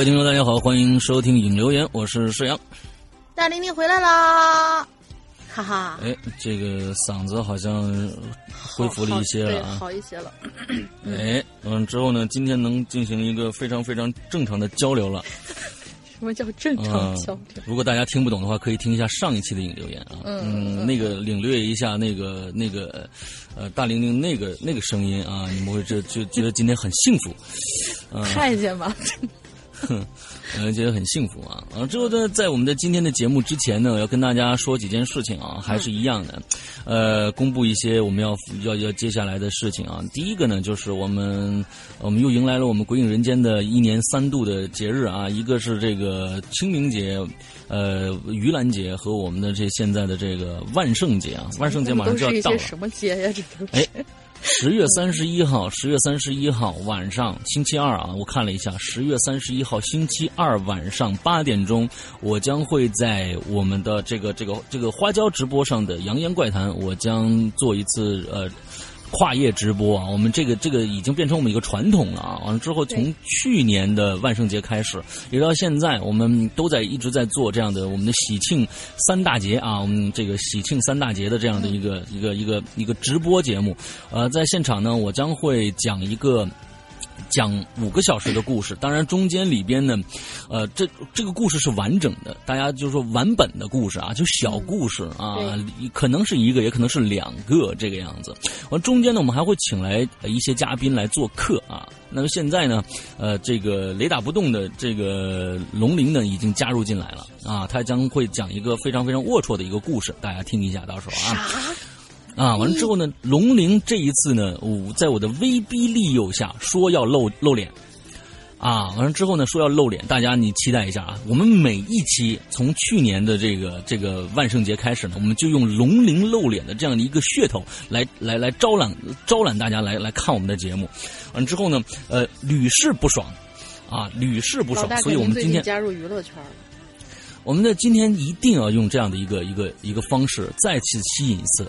位听众，大家好，欢迎收听影留言，我是沈阳。大玲玲回来啦，哈哈，哎，这个嗓子好像恢复了一些了啊。好好一些了。哎，嗯，之后呢，今天能进行一个非常非常正常的交流了。什么叫正常嗯交流？，如果大家听不懂的话，可以听一下上一期的影留言啊。嗯那个领略一下那个那个呃大玲玲那个那个声音啊，你们会就就觉得今天很幸福。嗯、太监吧，呃，觉得很幸福啊！啊，之后呢，在我们的今天的节目之前呢，我要跟大家说几件事情啊，还是一样的，呃，公布一些我们要要要接下来的事情啊。第一个呢，就是我们我们又迎来了我们鬼影人间的一年三度的节日啊，一个是这个清明节，呃，盂兰节和我们的这现在的这个万圣节啊，万圣节马上就要到了。什么节呀？这都哎是。十月三十一号，十月三十一号晚上，星期二啊，我看了一下，十月三十一号星期二晚上八点钟，我将会在我们的这个这个这个花椒直播上的《扬言怪谈》，我将做一次呃。跨业直播啊，我们这个这个已经变成我们一个传统了啊。完了之后，从去年的万圣节开始，一直到现在，我们都在一直在做这样的我们的喜庆三大节啊，我们这个喜庆三大节的这样的一个一个一个一个直播节目。呃，在现场呢，我将会讲一个。讲五个小时的故事，当然中间里边呢，呃，这这个故事是完整的，大家就是说完本的故事啊，就小故事啊，可能是一个，也可能是两个这个样子。完中间呢，我们还会请来一些嘉宾来做客啊。那么现在呢，呃，这个雷打不动的这个龙鳞呢，已经加入进来了啊，他将会讲一个非常非常龌龊的一个故事，大家听一下，到时候啊。啊，完了之后呢，龙鳞这一次呢，我在我的威逼利诱下说要露露脸，啊，完了之后呢，说要露脸，大家你期待一下啊！我们每一期从去年的这个这个万圣节开始呢，我们就用龙鳞露脸的这样的一个噱头来来来招揽招揽大家来来看我们的节目，完了之后呢，呃，屡试不爽，啊，屡试不爽，所以我们今天加入娱乐圈了。我们的今天一定要用这样的一个一个一个方式再次吸引一次。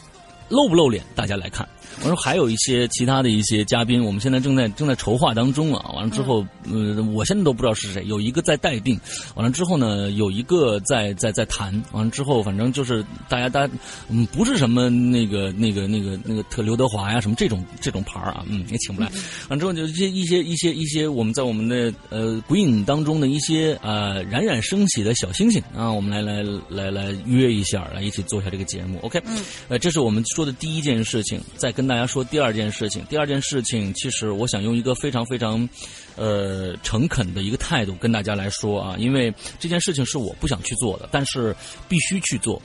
露不露脸，大家来看。我说还有一些其他的一些嘉宾，我们现在正在正在筹划当中啊。完了之后，呃，我现在都不知道是谁，有一个在待定。完了之后呢，有一个在在在谈。完了之后，反正就是大家大家，嗯，不是什么那个那个那个那个特刘德华呀什么这种这种牌啊，嗯，也请不来。完了之后就一些一些一些一些我们在我们的呃鬼影当中的一些呃冉冉升起的小星星啊，我们来来来来约一下，来一起做一下这个节目。OK，嗯，呃，这是我们说的第一件事情，再跟大家说第二件事情。第二件事情，其实我想用一个非常非常，呃，诚恳的一个态度跟大家来说啊，因为这件事情是我不想去做的，但是必须去做。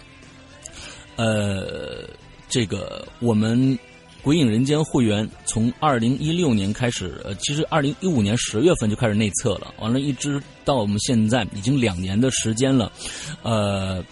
呃，这个我们鬼影人间会员从二零一六年开始，呃，其实二零一五年十月份就开始内测了，完了，一直到我们现在已经两年的时间了，呃。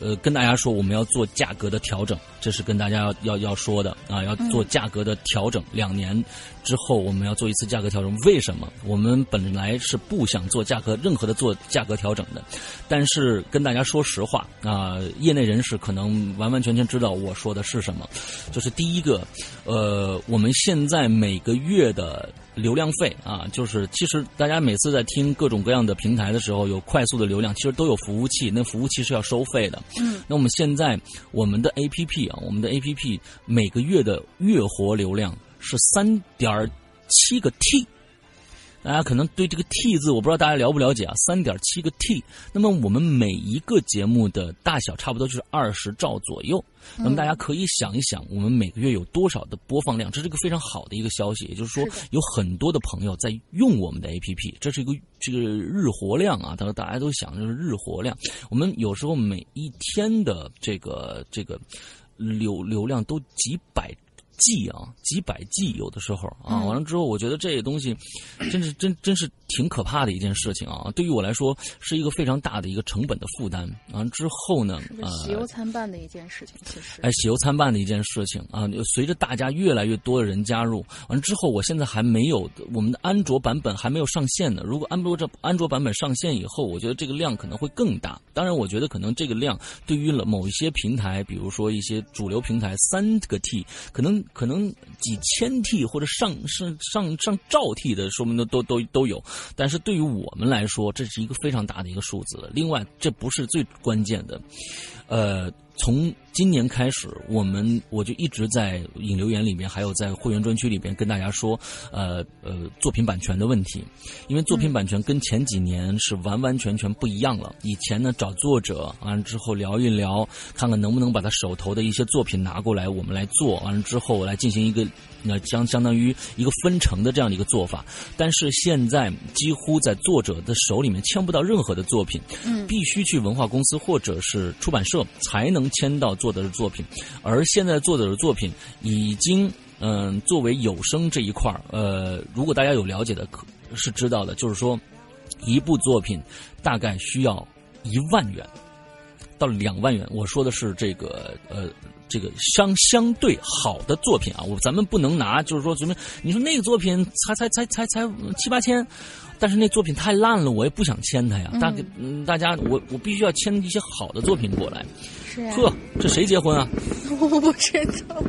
呃跟大家说我们要做价格的调整，这是跟大家要要要说的啊，要做价格的调整。两年之后我们要做一次价格调整，为什么？我们本来是不想做价格任何的做价格调整的，但是跟大家说实话啊、业内人士可能完完全全知道我说的是什么，就是第一个，呃，我们现在每个月的流量费啊，就是其实大家每次在听各种各样的平台的时候，有快速的流量，其实都有服务器，那服务器是要收费的。嗯，那我们现在我们的 APP 啊，我们的 APP 每个月的月活流量是三点七个 T。大家可能对这个 T 字，我不知道大家了不了解啊，三点七个 T。那么我们每一个节目的大小差不多就是二十兆左右。那么大家可以想一想，我们每个月有多少的播放量？这是一个非常好的一个消息，也就是说有很多的朋友在用我们的 APP，这是一个这个日活量啊。他说大家都想就是日活量，我们有时候每一天的这个这个流流量都几百 G 啊，几百 G 有的时候啊，嗯完了之后，我觉得这些东西真是真真是挺可怕的一件事情啊。对于我来说，是一个非常大的一个成本的负担。完了之后呢，呃，喜忧参半的一件事情，其实。哎，喜忧参半的一件事情啊。随着大家越来越多的人加入，完了之后，我现在还没有我们的安卓版本还没有上线呢。如果安卓这安卓版本上线以后，我觉得这个量可能会更大。当然，我觉得可能这个量对于了某一些平台，比如说一些主流平台，三个 T，可能可能几千 T 或者上上上上兆 T 的，说明都都都都有。但是对于我们来说，这是一个非常大的一个数字。另外，这不是最关键的，呃，从今年开始，我们我就一直在引流言里面，还有在会员专区里边跟大家说，呃呃，作品版权的问题，因为作品版权跟前几年是完完全全不一样了。以前呢，找作者完了之后聊一聊，看看能不能把他手头的一些作品拿过来，我们来做，完了之后来进行一个那相相当于一个分成的这样的一个做法。但是现在几乎在作者的手里面签不到任何的作品，嗯必须去文化公司或者是出版社才能签到作者的作品，而现在作者的作品已经嗯、作为有声这一块儿，呃，如果大家有了解的，可是知道的，就是说一部作品大概需要一万元到两万元。我说的是这个呃。这个相相对好的作品啊，我咱们不能拿，就是说，什么你说那个作品才才才才才七八千，但是那作品太烂了，我也不想签他呀。大嗯，大家我我必须要签一些好的作品过来。是啊，呵，这谁结婚啊？我不知道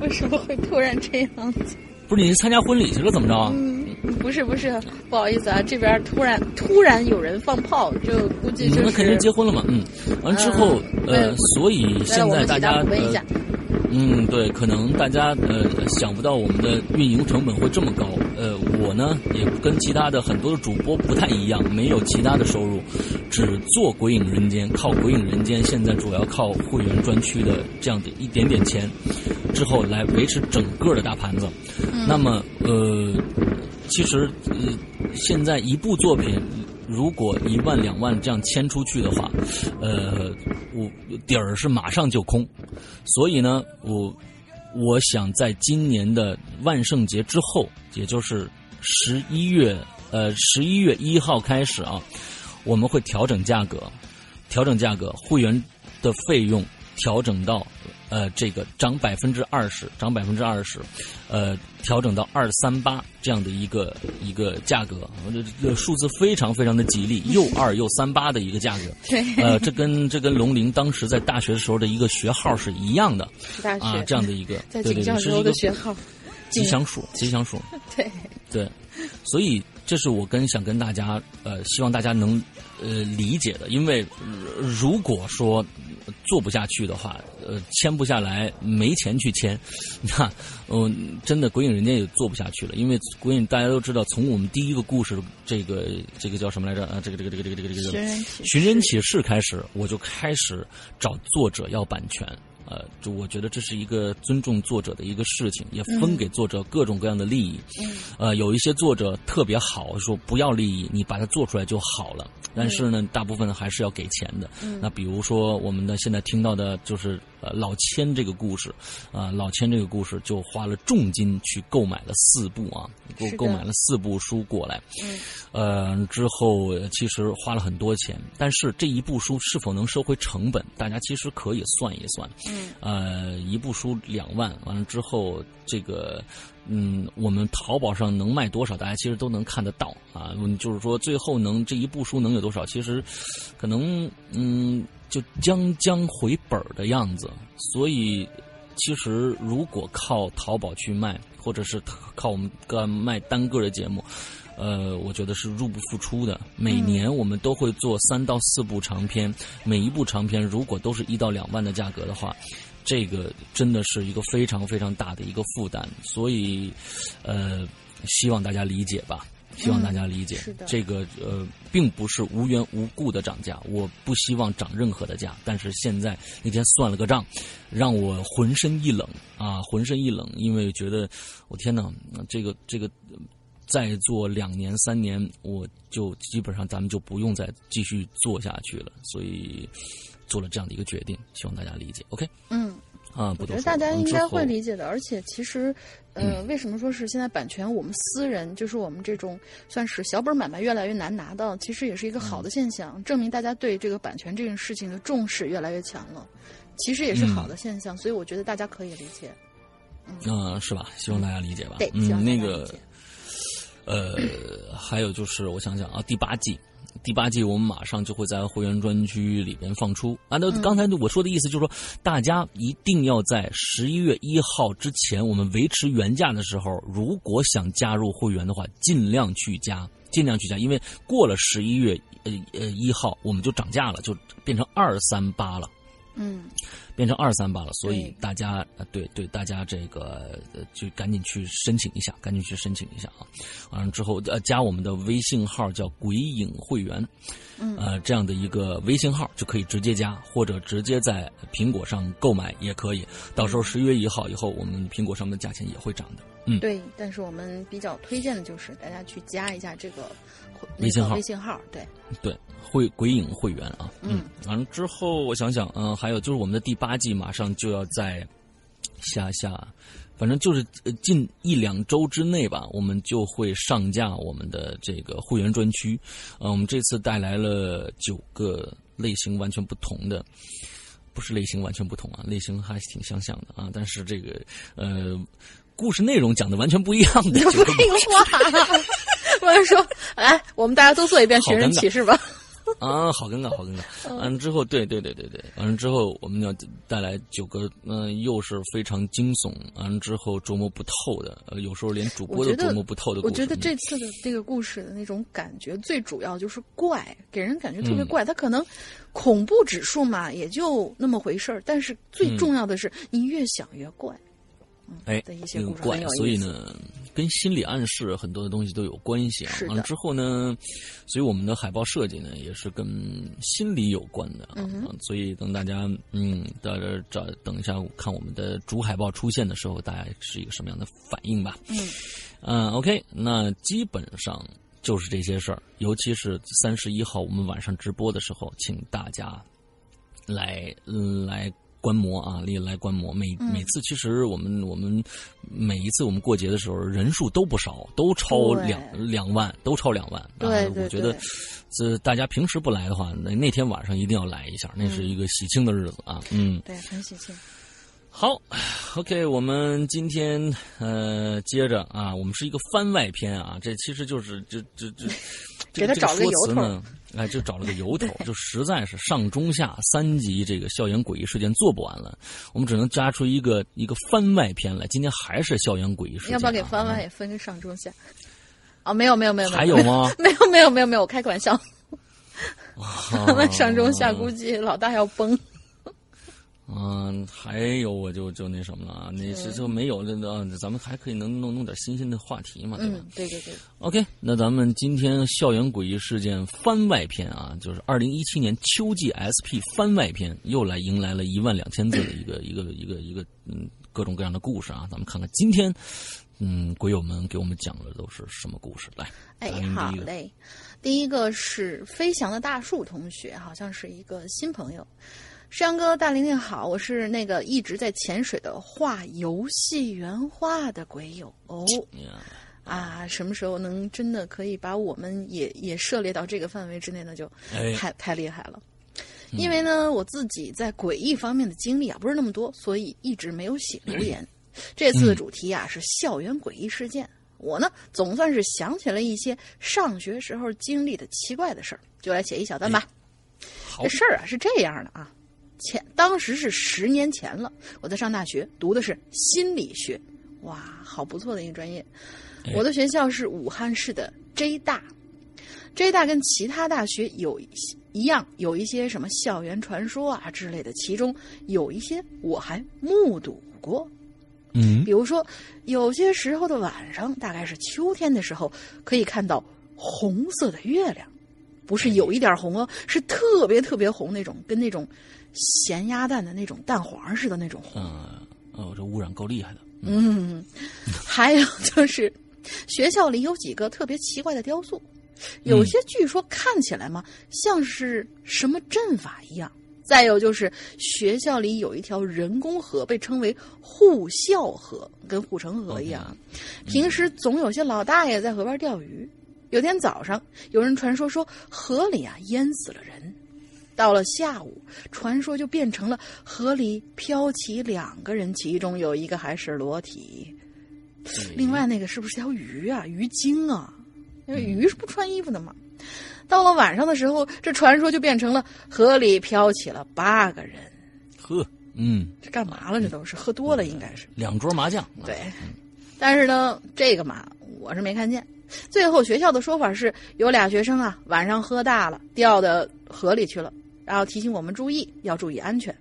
为什么会突然这样子。不是你参加婚礼去了怎么着啊？嗯，不是不是，不好意思啊，这边突然突然有人放炮，就估计就是你们肯定结婚了嘛？嗯，完之后呃所以现在大家呃嗯，对，可能大家呃想不到我们的运营成本会这么高。呃，我呢也跟其他的很多的主播不太一样，没有其他的收入，只做《鬼影人间》，靠《鬼影人间》现在主要靠会员专区的这样的一点点钱，之后来维持整个的大盘子。那么呃，其实呃现在一部作品。如果一万两万这样签出去的话，呃，我底儿是马上就空，所以呢，我我想在今年的万圣节之后，也就是十一月呃十一月一号开始啊，我们会调整价格，调整价格，会员的费用调整到呃这个涨百分之二十，涨百分之二十，呃调整到二三八这样的一个一个价格，这这个数字非常非常的吉利，又二又三八的一个价格。对，呃，这跟这跟龙鳞当时在大学的时候的一个学号是一样的。大学、啊，这样的一个，在对对对，是一个的学号，吉祥数，吉祥数，对，对，所以这是我跟想跟大家呃，希望大家能呃理解的，因为、呃如果说呃做不下去的话，呃，签不下来，没钱去签，那嗯、真的《鬼影人间》也做不下去了，因为《鬼影》大家都知道，从我们第一个故事这个这个叫什么来着啊？这个这个这个这个这个这个寻人启寻人启事开始，我就开始找作者要版权，呃，就我觉得这是一个尊重作者的一个事情，也分给作者各种各样的利益。嗯呃，有一些作者特别好，说不要利益，你把它做出来就好了。但是呢，大部分还是要给钱的。嗯那比如说我们的现在听到的就是呃老千这个故事，啊、老千这个故事就花了重金去购买了四部啊，购购买了四部书过来。嗯呃，之后呃其实花了很多钱，但是这一部书是否能收回成本，大家其实可以算一算。嗯呃，一部书两万，完了之后，这个，嗯，我们淘宝上能卖多少，大家其实都能看得到啊。嗯就是说，最后能这一部书能有多少，其实可能，嗯，就将将回本儿的样子。所以，其实如果靠淘宝去卖，或者是靠我们个卖单个的节目。呃，我觉得是入不敷出的。每年我们都会做三到四部长篇，每一部长篇如果都是一到两万的价格的话，这个真的是一个非常非常大的一个负担。所以，呃，希望大家理解吧。希望大家理解，是的这个呃，并不是无缘无故的涨价，我不希望涨任何的价。但是现在那天算了个账，让我浑身一冷啊，浑身一冷，因为觉得我天哪，这个这个再做两年三年，我就基本上咱们就不用再继续做下去了，所以做了这样的一个决定，希望大家理解。OK 嗯，啊，不我觉得大家应该会理解的。而且其实，呃，为什么说是现在版权我们私人，就是我们这种算是小本买卖越来越难拿到，其实也是一个好的现象，证明大家对这个版权这件事情的重视越来越强了。其实也是好的现象，所以我觉得大家可以理解。嗯、是吧？希望大家理解吧。对，嗯，那个。呃，还有就是我想想啊，第八季。第八季我们马上就会在会员专区里边放出啊。那刚才我说的意思就是说，大家一定要在十一月一号之前，我们维持原价的时候，如果想加入会员的话，尽量去加，尽量去加，因为过了十一月呃呃一号，我们就涨价了，就变成二三八了。嗯，变成二三八了，所以大家呃，对对，大家这个呃就赶紧去申请一下，赶紧去申请一下啊！完了之后呃，加我们的微信号叫“鬼影会员”，嗯呃，这样的一个微信号就可以直接加，或者直接在苹果上购买也可以。到时候十一月一号以后，我们苹果上面的价钱也会涨的。嗯，对。但是我们比较推荐的就是大家去加一下这个那微信号微信号，对，对，会鬼影会员啊，嗯，完了之后我想想，嗯、还有就是我们的第八季马上就要在下下，反正就是呃近一两周之内吧，我们就会上架我们的这个会员专区，呃，我们这次带来了九个类型完全不同的。不是类型完全不同啊，类型还是挺相像的啊，但是这个呃，故事内容讲的完全不一样的九个废话。我就说，来，我们大家都做一遍寻人启事吧。啊，好尴尬，好尴尬。完了之后，对对对对对，完了之后我们要带来九个，嗯、又是非常惊悚，完了之后琢磨不透的，呃，有时候连主播都琢磨不透的故事。我觉得嗯这次的这个故事的那种感觉，最主要就是怪，给人感觉特别嗯怪。它可能恐怖指数嘛，也就那么回事儿，但是最重要的是，你越想越怪。哎的一，些那个怪所以呢，跟心理暗示很多的东西都有关系啊。之后呢，所以我们的海报设计呢，也是跟心理有关的啊。所以等大家嗯，到这找等一下看我们的主海报出现的时候，大家是一个什么样的反应吧？嗯嗯，OK，那基本上就是这些事儿，尤其是三十一号我们晚上直播的时候，请大家来、嗯来观摩啊，历来观摩。每嗯每次其实我们我们每一次我们过节的时候人数都不少，都超两两万，都超两万。对对啊我觉得这大家平时不来的话，那那天晚上一定要来一下，那是一个喜庆的日子啊。嗯，对，很喜庆。好，OK，我们今天呃接着啊，我们是一个番外篇啊，这其实就是这这这这个这给他找了个说辞由头呢，哎，就找了个由头，就实在是上中下三集这个校园诡异事件做不完了，我们只能加出一个一个番外篇来。今天还是校园诡异事件、啊，要不要给番外也分个上中下？啊，没有没有没有，没还有吗？没有没有没有没有，我开个玩笑。啊番外上中下估计老大要崩。嗯，还有我就就那什么了啊，那是就没有那个，咱们还可以能弄弄点新鲜的话题嘛，对吧？嗯，对对对，OK，那咱们今天校园诡异事件番外篇啊，就是二零一七年秋季 SP 番外篇，又来迎来了一万两千字的一个 一个一个一个嗯各种各样的故事啊，咱们看看今天嗯鬼友们给我们讲的都是什么故事。来，哎好嘞。第一个是飞翔的大树同学，好像是一个新朋友。山哥，大玲玲好，我是那个一直在潜水的画游戏原画的鬼友哦。啊，什么时候能真的可以把我们也也涉猎到这个范围之内呢？就哎太太厉害了。因为呢，我自己在诡异方面的经历啊不是那么多，所以一直没有写留言。这次的主题啊是校园诡异事件，我呢总算是想起了一些上学时候经历的奇怪的事儿，就来写一小段吧。好这事儿啊是这样的啊，前当时是十年前了，我在上大学，读的是心理学，哇，好不错的一个专业。哎我的学校是武汉市的 J 大，J 大跟其他大学有一些一样，有一些什么校园传说啊之类的，其中有一些我还目睹过。嗯比如说，有些时候的晚上，大概是秋天的时候，可以看到红色的月亮，不是有一点红哦，是特别特别红那种，跟那种咸鸭蛋的那种蛋黄似的那种红。嗯哦，这污染够厉害的。嗯，还有就是，学校里有几个特别奇怪的雕塑，有些据说看起来嘛，像是什么阵法一样。再有就是学校里有一条人工河，被称为护校河，跟护城河一样。平时总有些老大爷在河边钓鱼。有天早上，有人传说说河里啊淹死了人。到了下午，传说就变成了河里飘起两个人，其中有一个还是裸体。另外那个是不是条鱼啊？鱼精啊？因为鱼是不穿衣服的嘛。到了晚上的时候，这传说就变成了河里飘起了八个人。呵，嗯，这干嘛了？这都是喝多了，应该是。两桌麻将。对，但是呢，这个嘛，我是没看见。最后学校的说法是有俩学生啊，晚上喝大了，掉到河里去了，然后提醒我们注意，要注意安全。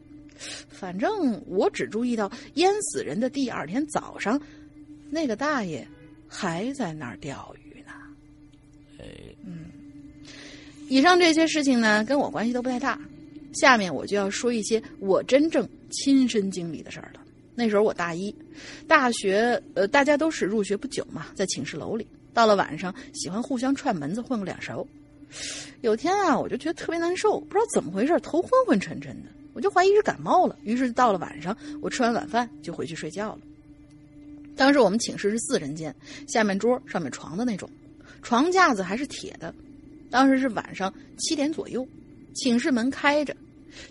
反正我只注意到淹死人的第二天早上，那个大爷还在那儿钓鱼呢。哎，嗯以上这些事情呢，跟我关系都不太大。下面我就要说一些我真正亲身经历的事儿了。那时候我大一，大学呃，大家都是入学不久嘛，在寝室楼里，到了晚上喜欢互相串门子混个脸熟。有天啊，我就觉得特别难受，不知道怎么回事，头昏昏沉沉的，我就怀疑是感冒了。于是到了晚上，我吃完晚饭就回去睡觉了。当时我们寝室是四人间，下面桌上面床的那种，床架子还是铁的。当时是晚上七点左右，寝室门开着，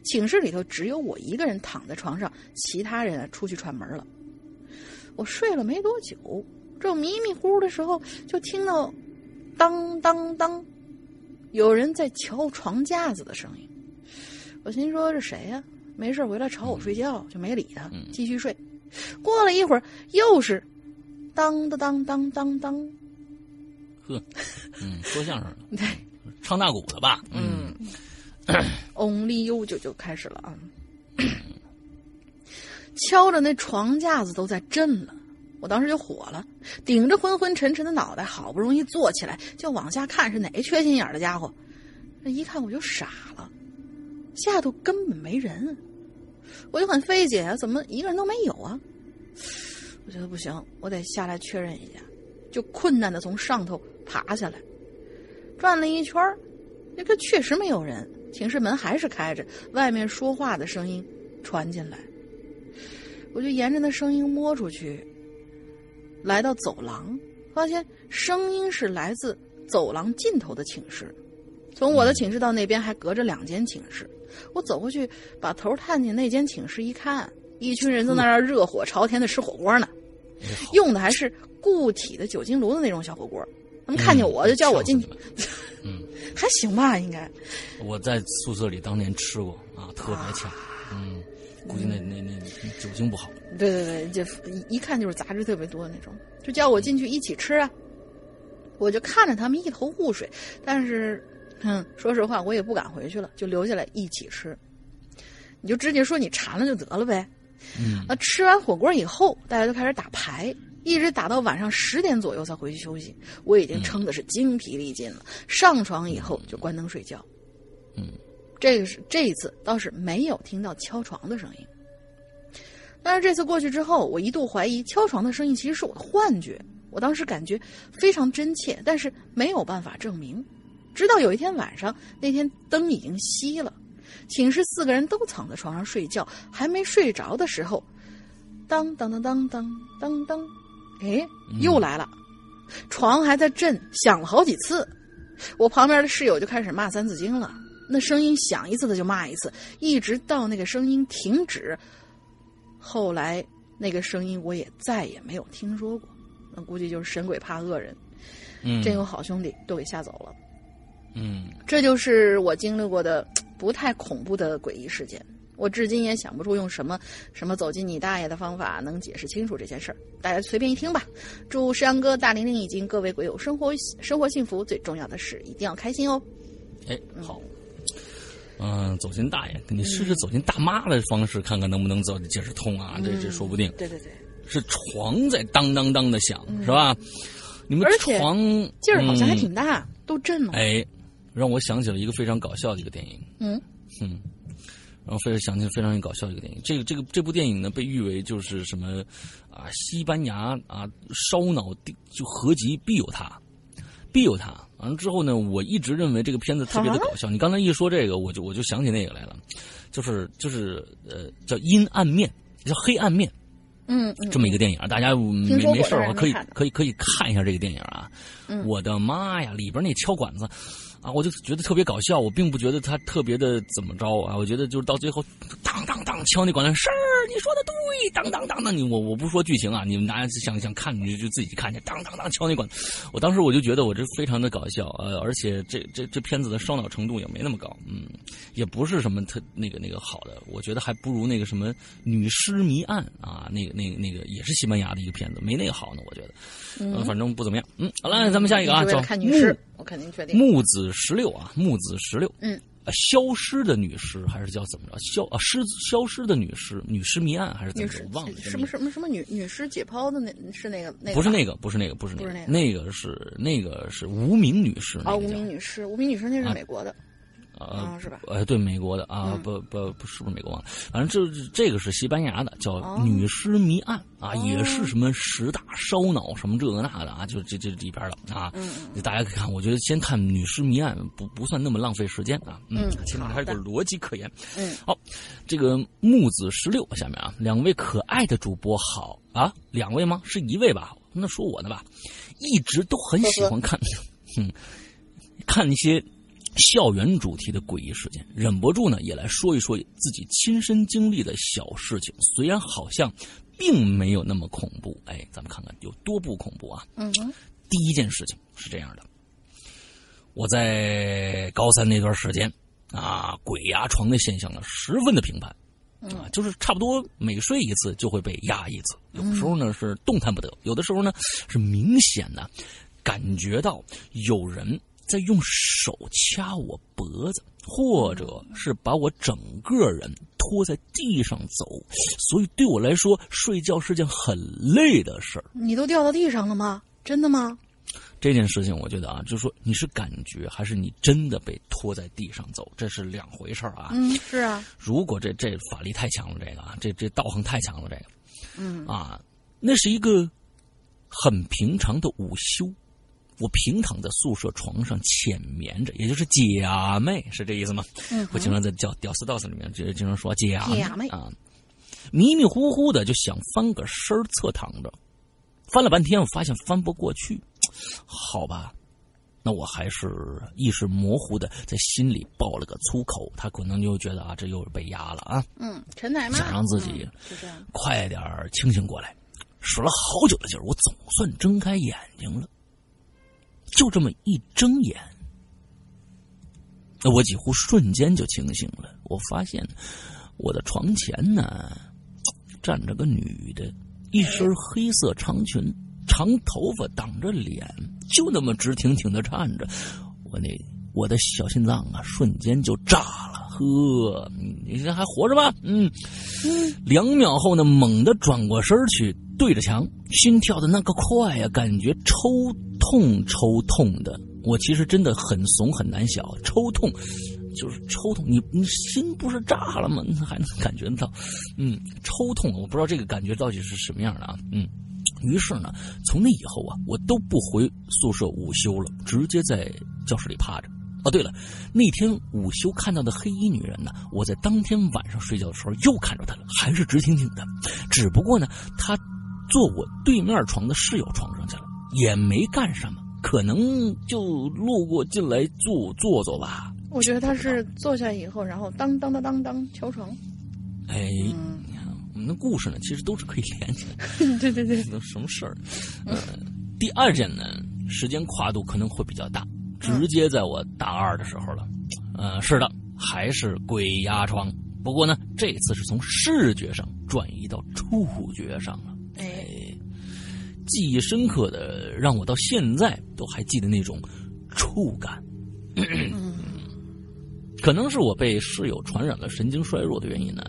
寝室里头只有我一个人躺在床上，其他人啊出去串门了。我睡了没多久，正迷迷糊糊的时候，就听到当当当，有人在敲床架子的声音。我心说这谁呀、没事回来吵我睡觉，就没理他，继续睡。过了一会儿，又是当当当当当当，呵，嗯，说相声的，对。唱大鼓的吧？嗯，Only You 就就开始了啊，敲着那床架子都在震了，我当时就火了，顶着昏昏沉沉的脑袋，好不容易坐起来，就往下看是哪个缺心眼的家伙，这一看我就傻了，下头根本没人，我就很费解啊，怎么一个人都没有啊？我觉得不行，我得下来确认一下，就困难的从上头爬下来，转了一圈。那个确实没有人，寝室门还是开着，外面说话的声音传进来。我就沿着那声音摸出去，来到走廊，发现声音是来自走廊尽头的寝室。从我的寝室到那边还隔着两间寝室。我走过去，把头探进那间寝室一看，一群人在那儿热火朝天的吃火锅呢，用的还是固体的酒精炉的那种小火锅。他们看见我就叫我进去，嗯，还行吧，应该。我在宿舍里当年吃过啊，特别呛，嗯，估计那那那酒精不好。对对对，就一一看就是杂质特别多的那种，就叫我进去一起吃啊。我就看着他们一头雾水，但是，嗯，说实话，我也不敢回去了，就留下来一起吃。你就直接说你馋了就得了呗。嗯啊，吃完火锅以后，大家就开始打牌，一直打到晚上十点左右才回去休息。我已经撑的是精疲力尽了，上床以后就关灯睡觉。嗯，这个是这一次倒是没有听到敲床的声音。但是这次过去之后，我一度怀疑敲床的声音其实是我的幻觉。我当时感觉非常真切，但是没有办法证明。直到有一天晚上，那天灯已经熄了，寝室四个人都躺在床上睡觉，还没睡着的时候，当当当当当当当，哎，又来了，床还在震，响了好几次。我旁边的室友就开始骂《三字经》了，那声音响一次他就骂一次，一直到那个声音停止。后来那个声音我也再也没有听说过，那估计就是神鬼怕恶人，嗯，真有好兄弟都给吓走了。嗯这就是我经历过的不太恐怖的诡异事件。我至今也想不出用什么什么走进你大爷的方法能解释清楚这件事儿。大家随便一听吧。祝石阳哥、大玲玲以及各位鬼友生活生活幸福，最重要的是一定要开心哦。哎好。嗯，走进大爷，你试试走进大妈的方式，看看能不能走解释通啊？这这说不定。对对对，是床在当当当的响，是吧？你们床劲儿好像还嗯挺大，都震了。哎，让我想起了一个非常搞笑的一个电影，嗯嗯，然后非常想起非常搞笑的一个电影。这个这个这部电影呢，被誉为就是什么啊，西班牙啊烧脑就合集必有它，必有它。完了之后呢，我一直认为这个片子特别的搞笑。你刚才一说这个，我就我就想起那个来了，就是就是呃叫阴暗面，叫黑暗面。嗯嗯，这么一个电影，大家没没事儿啊，可以可以可以看一下这个电影啊。嗯我的妈呀，里边那敲管子啊，我就觉得特别搞笑，我并不觉得他特别的怎么着啊，我觉得就是到最后当当当敲那管子，是你说的对，当当当当，你我我不说剧情啊，你们大家想想看，你就自己去看去，当当当敲那管，我当时我就觉得我这非常的搞笑，呃，而且这这这片子的烧脑程度也没那么高，嗯，也不是什么特那个那个好的，我觉得还不如那个什么女尸谜案啊，那个那个那个也是西班牙的一个片子，没那个好呢，我觉得，嗯、反正不怎么样，嗯，好了，咱们下一个啊，叫看女尸，我肯定确定。木子十六啊，木子十六，嗯，呃，消失的女尸还是叫怎么着？消啊失消失的女尸，女尸谜案还是怎么着？我忘了什么什么什么女女尸解剖的那是那个那个不是那个，不是那个，不是那个，那个是那个是无名女尸，啊，无名女尸，无名女尸那是啊美国的，呃啊是吧呃，对，美国的啊，嗯不不不，是不是美国忘了？反正这这个是西班牙的，叫哦《女尸谜案》啊，哦也是什么十大烧脑什么这个那的啊，就这这里边的啊。嗯大家可以看，我觉得先看《女尸谜案》不不算那么浪费时间啊，嗯嗯，起码还有个逻辑可言。嗯，好，这个木子十六下面啊，两位可爱的主播好啊，两位吗？是一位吧？那说我的吧，一直都很喜欢看，嗯，看一些校园主题的诡异事件，忍不住呢也来说一说自己亲身经历的小事情，虽然好像并没有那么恐怖，哎，咱们看看有多不恐怖啊！嗯，第一件事情是这样的，我在高三那段时间啊，鬼压床的现象呢十分的频繁。啊，就是差不多每睡一次就会被压一次，有的时候呢是动弹不得，有的时候呢是明显的感觉到有人在用手掐我脖子，或者是把我整个人拖在地上走，所以对我来说，睡觉是件很累的事儿。你都掉到地上了吗？真的吗？这件事情，我觉得啊，就是说你是感觉还是你真的被拖在地上走，这是两回事儿啊。嗯，是啊，如果这这法力太强了，这个啊，这这道行太强了，这个嗯啊，那是一个很平常的午休。我平躺在宿舍床上浅眠着，也就是假寐，是这意思吗？嗯我经常在屌屌丝道士里面就经常说假假寐啊，迷迷糊糊的就想翻个身儿侧躺着，翻了半天，我发现翻不过去，好吧，那我还是意识模糊的在心里爆了个粗口，他可能就觉得啊，这又是被压了啊，嗯，陈奶妈。想让自己快点清醒过来，使了好久的劲儿，我总算睁开眼睛了。就这么一睁眼，我几乎瞬间就清醒了。我发现我的床前呢站着个女的，一身黑色长裙，长头发挡着脸，就那么直挺挺的站着。我那我的小心脏啊，瞬间就炸了，呵，你这还活着吧？嗯，两秒后呢，猛地转过身去，对着墙，心跳的那个快呀，感觉抽痛抽痛的。我其实真的很怂很胆小，抽痛就是抽痛，你你心不是炸了吗？还能感觉到，嗯，抽痛，我不知道这个感觉到底是什么样的啊，嗯。于是呢，从那以后啊，我都不回宿舍午休了，直接在教室里趴着。哦，对了，那天午休看到的黑衣女人呢，我在当天晚上睡觉的时候又看着她了，还是直挺挺的，只不过呢，她坐我对面床的室友床上去了，也没干什么，可能就路过进来坐坐坐吧。我觉得他是坐下以后，然后当当当当当敲床。哎。我们的故事呢，其实都是可以连起来。对对对，都什么事儿？呃，第二件呢，时间跨度可能会比较大，直接在我大二的时候了。呃，是的，还是鬼压床，不过呢，这次是从视觉上转移到触觉上了。哎，记忆深刻的，让我到现在都还记得那种触感。可能是我被室友传染了神经衰弱的原因呢。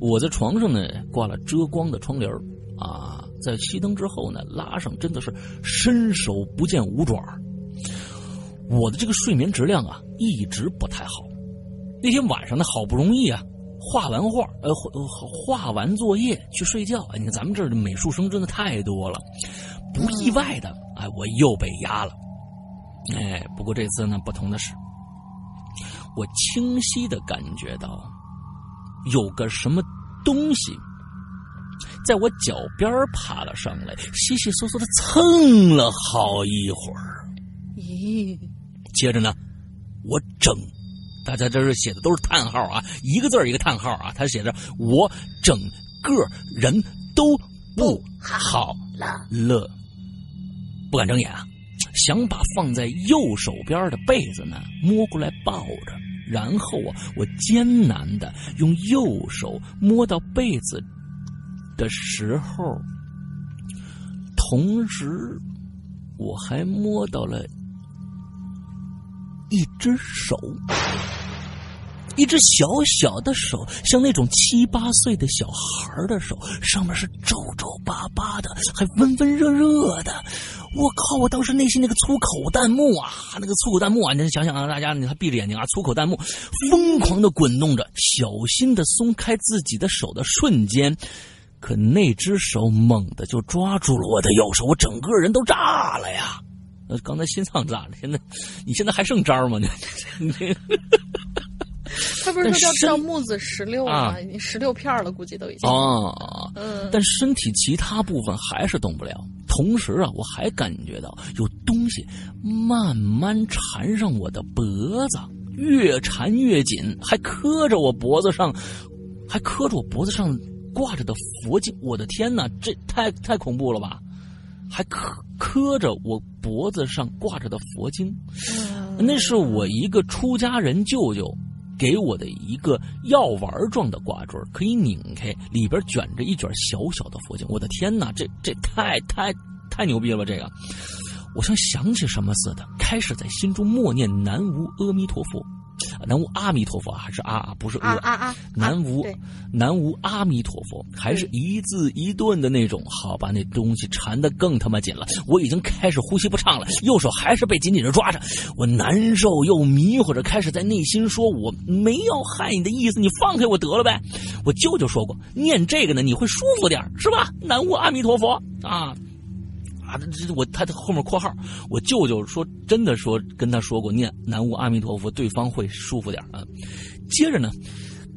我在床上呢，挂了遮光的窗帘啊，在熄灯之后呢，拉上真的是伸手不见五爪我的这个睡眠质量啊，一直不太好。那天晚上呢，好不容易啊，画完画，呃，画完作业去睡觉。你看咱们这儿的美术生真的太多了，不意外的，哎，我又被压了。哎，不过这次呢，不同的是，我清晰的感觉到。有个什么东西在我脚边爬了上来，稀稀嗦嗦的蹭了好一会儿。咦？接着呢，我整，大家这是写的都是叹号啊，一个字一个叹号啊。他写着我整个人都不好了，不敢睁眼啊，想把放在右手边的被子呢摸过来抱着。然后啊，我艰难的用右手摸到被子的时候，同时我还摸到了一只手，一只小小的手，像那种七八岁的小孩的手，上面是皱皱巴巴的，还温温热热的。我靠！我当时内心那个粗口弹幕啊，那个粗口弹幕啊，你想想啊，大家，你还闭着眼睛啊，粗口弹幕疯狂的滚动着，小心的松开自己的手的瞬间，可那只手猛地就抓住了我的右手，我整个人都炸了呀！刚才心脏炸了，现在你现在还剩渣吗？你 他不是说叫叫木子十六吗？你十六片了，估计都已经啊。嗯，但身体其他部分还是动不了。同时啊，我还感觉到有东西慢慢缠上我的脖子，越缠越紧，还磕着我脖子上，还磕着我脖子上挂着的佛经。我的天哪，这太太恐怖了吧！还磕磕着我脖子上挂着的佛经，那是我一个出家人舅舅。给我的一个药丸状的挂坠，可以拧开，里边卷着一卷小小的佛经。我的天哪，这这太太太牛逼了！这个，我像想起什么似的，开始在心中默念南无阿弥陀佛。南无阿弥陀佛还是啊啊不是啊啊啊南无南无阿弥陀佛还是一字一顿的那种，好把，那东西缠得更他妈紧了，我已经开始呼吸不畅了，右手还是被紧紧的抓着，我难受又迷糊着，开始在内心说我没要害你的意思，你放开我得了呗。我舅舅说过，念这个呢你会舒服点是吧？南无阿弥陀佛啊。啊，这我他的后面括号，我舅舅说真的说跟他说过念南无阿弥陀佛，对方会舒服点啊。接着呢，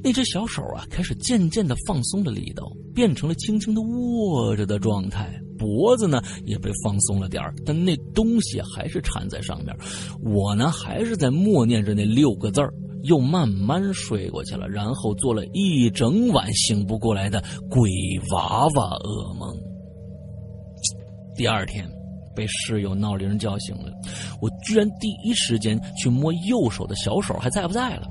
那只小手啊开始渐渐的放松了力道，变成了轻轻的握着的状态，脖子呢也被放松了点但那东西还是缠在上面。我呢还是在默念着那六个字又慢慢睡过去了，然后做了一整晚醒不过来的鬼娃娃噩梦。第二天，被室友闹铃叫醒了，我居然第一时间去摸右手的小手还在不在了，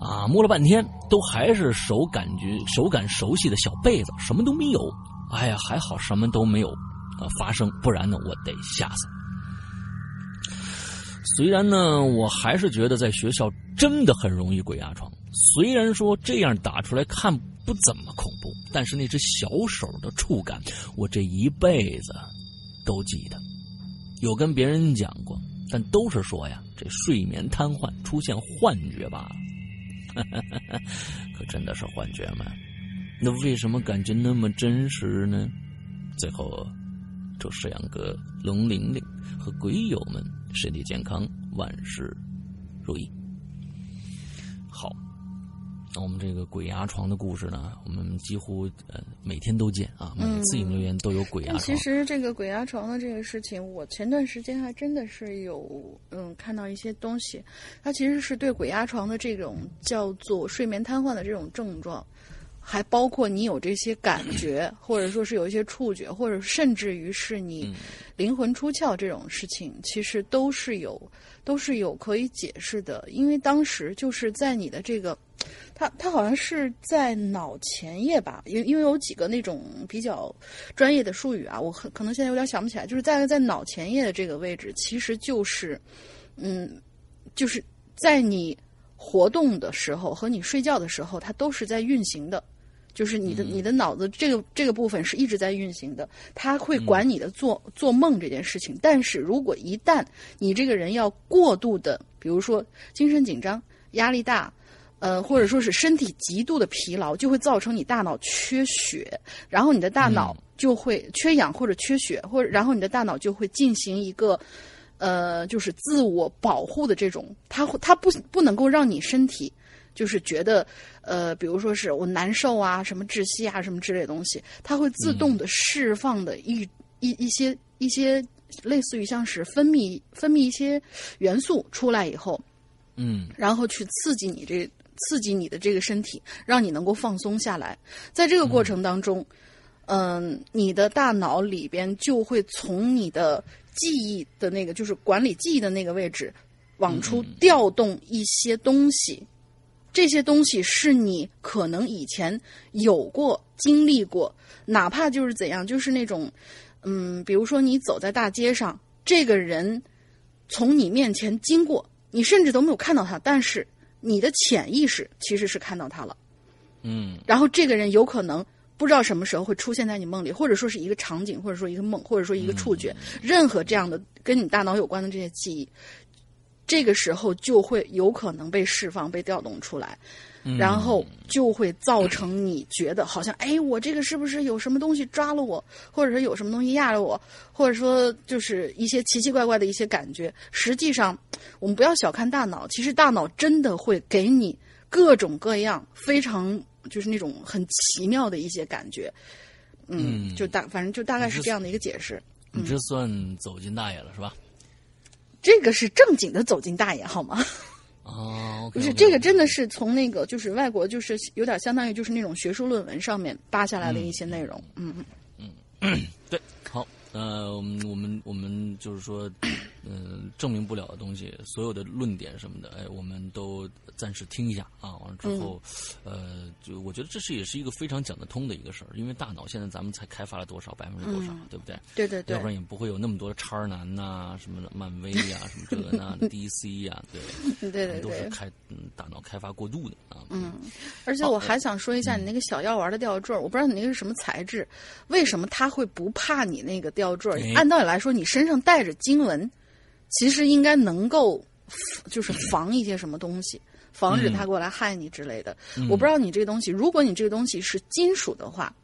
啊，摸了半天都还是手感觉手感熟悉的小被子，什么都没有。哎呀，还好什么都没有啊发生，不然呢我得吓死。虽然呢，我还是觉得在学校真的很容易鬼压床。虽然说这样打出来看不怎么恐怖，但是那只小手的触感，我这一辈子都记得。有跟别人讲过，但都是说呀，这睡眠瘫痪出现幻觉吧？可真的是幻觉吗？那为什么感觉那么真实呢？最后，祝石阳哥、龙玲玲和鬼友们身体健康，万事如意。好，我们这个鬼压床的故事呢，我们几乎呃每天都见啊，每次影留言都有鬼压床。其实这个鬼压床的这个事情，我前段时间还真的是有嗯看到一些东西，它其实是对鬼压床的这种叫做睡眠瘫痪的这种症状。还包括你有这些感觉，或者说是有一些触觉，或者甚至于是你灵魂出窍这种事情，其实都是有都是有可以解释的。因为当时就是在你的这个，他他好像是在脑前叶吧，因因为有几个那种比较专业的术语啊，我可可能现在有点想不起来，就是在在脑前叶的这个位置，其实就是嗯，就是在你活动的时候和你睡觉的时候，它都是在运行的。就是你的你的脑子这个这个部分是一直在运行的，它会管你的做做梦这件事情。但是如果一旦你这个人要过度的，比如说精神紧张、压力大，呃，或者说是身体极度的疲劳，就会造成你大脑缺血，然后你的大脑就会缺氧或者缺血，或者然后你的大脑就会进行一个呃，就是自我保护的这种，它会它不不能够让你身体。就是觉得，呃，比如说是我难受啊，什么窒息啊，什么之类的东西，它会自动的释放的一一一些一些类似于像是分泌分泌一些元素出来以后，嗯，然后去刺激你这刺激你的这个身体，让你能够放松下来。在这个过程当中，嗯，你的大脑里边就会从你的记忆的那个，就是管理记忆的那个位置，往出调动一些东西。这些东西是你可能以前有过、经历过，哪怕就是怎样，就是那种，嗯，比如说你走在大街上，这个人从你面前经过，你甚至都没有看到他，但是你的潜意识其实是看到他了，嗯，然后这个人有可能不知道什么时候会出现在你梦里，或者说是一个场景，或者说一个梦，或者说一个触觉，任何这样的跟你大脑有关的这些记忆。这个时候就会有可能被释放、被调动出来，然后就会造成你觉得好像，哎，我这个是不是有什么东西抓了我，或者说有什么东西压着我，或者说就是一些奇奇怪怪的一些感觉。实际上，我们不要小看大脑，其实大脑真的会给你各种各样非常就是那种很奇妙的一些感觉。嗯，就大反正就大概是这样的一个解释。你这算走进大爷了是吧？这个是正经的走进大爷，好吗？哦，不是这个，真的是从那个就是外国，就是有点相当于就是那种学术论文上面扒下来的一些内容。嗯嗯嗯，对，好，呃，我们我们我们就是说，嗯，证明不了的东西，所有的论点什么的，哎，我们都暂时听一下啊。完了之后，呃，就我觉得这是也是一个非常讲得通的一个事儿，因为大脑现在咱们才开发了多少百分之多少，对不对？对对对，要不然也不会有那么多叉男呐、什么漫威呀、什么这个那 DC 呀，对对对对，都是开嗯大脑开发过度的啊。嗯，而且我还想说一下，你那个小药丸的吊坠，我不知道你那个是什么材质，为什么它会不怕你那个吊坠？按道理来说，你身上带着经文，其实应该能够就是防一些什么东西，防止它过来害你之类的。我不知道你这个东西，如果你这个东西是金属的话，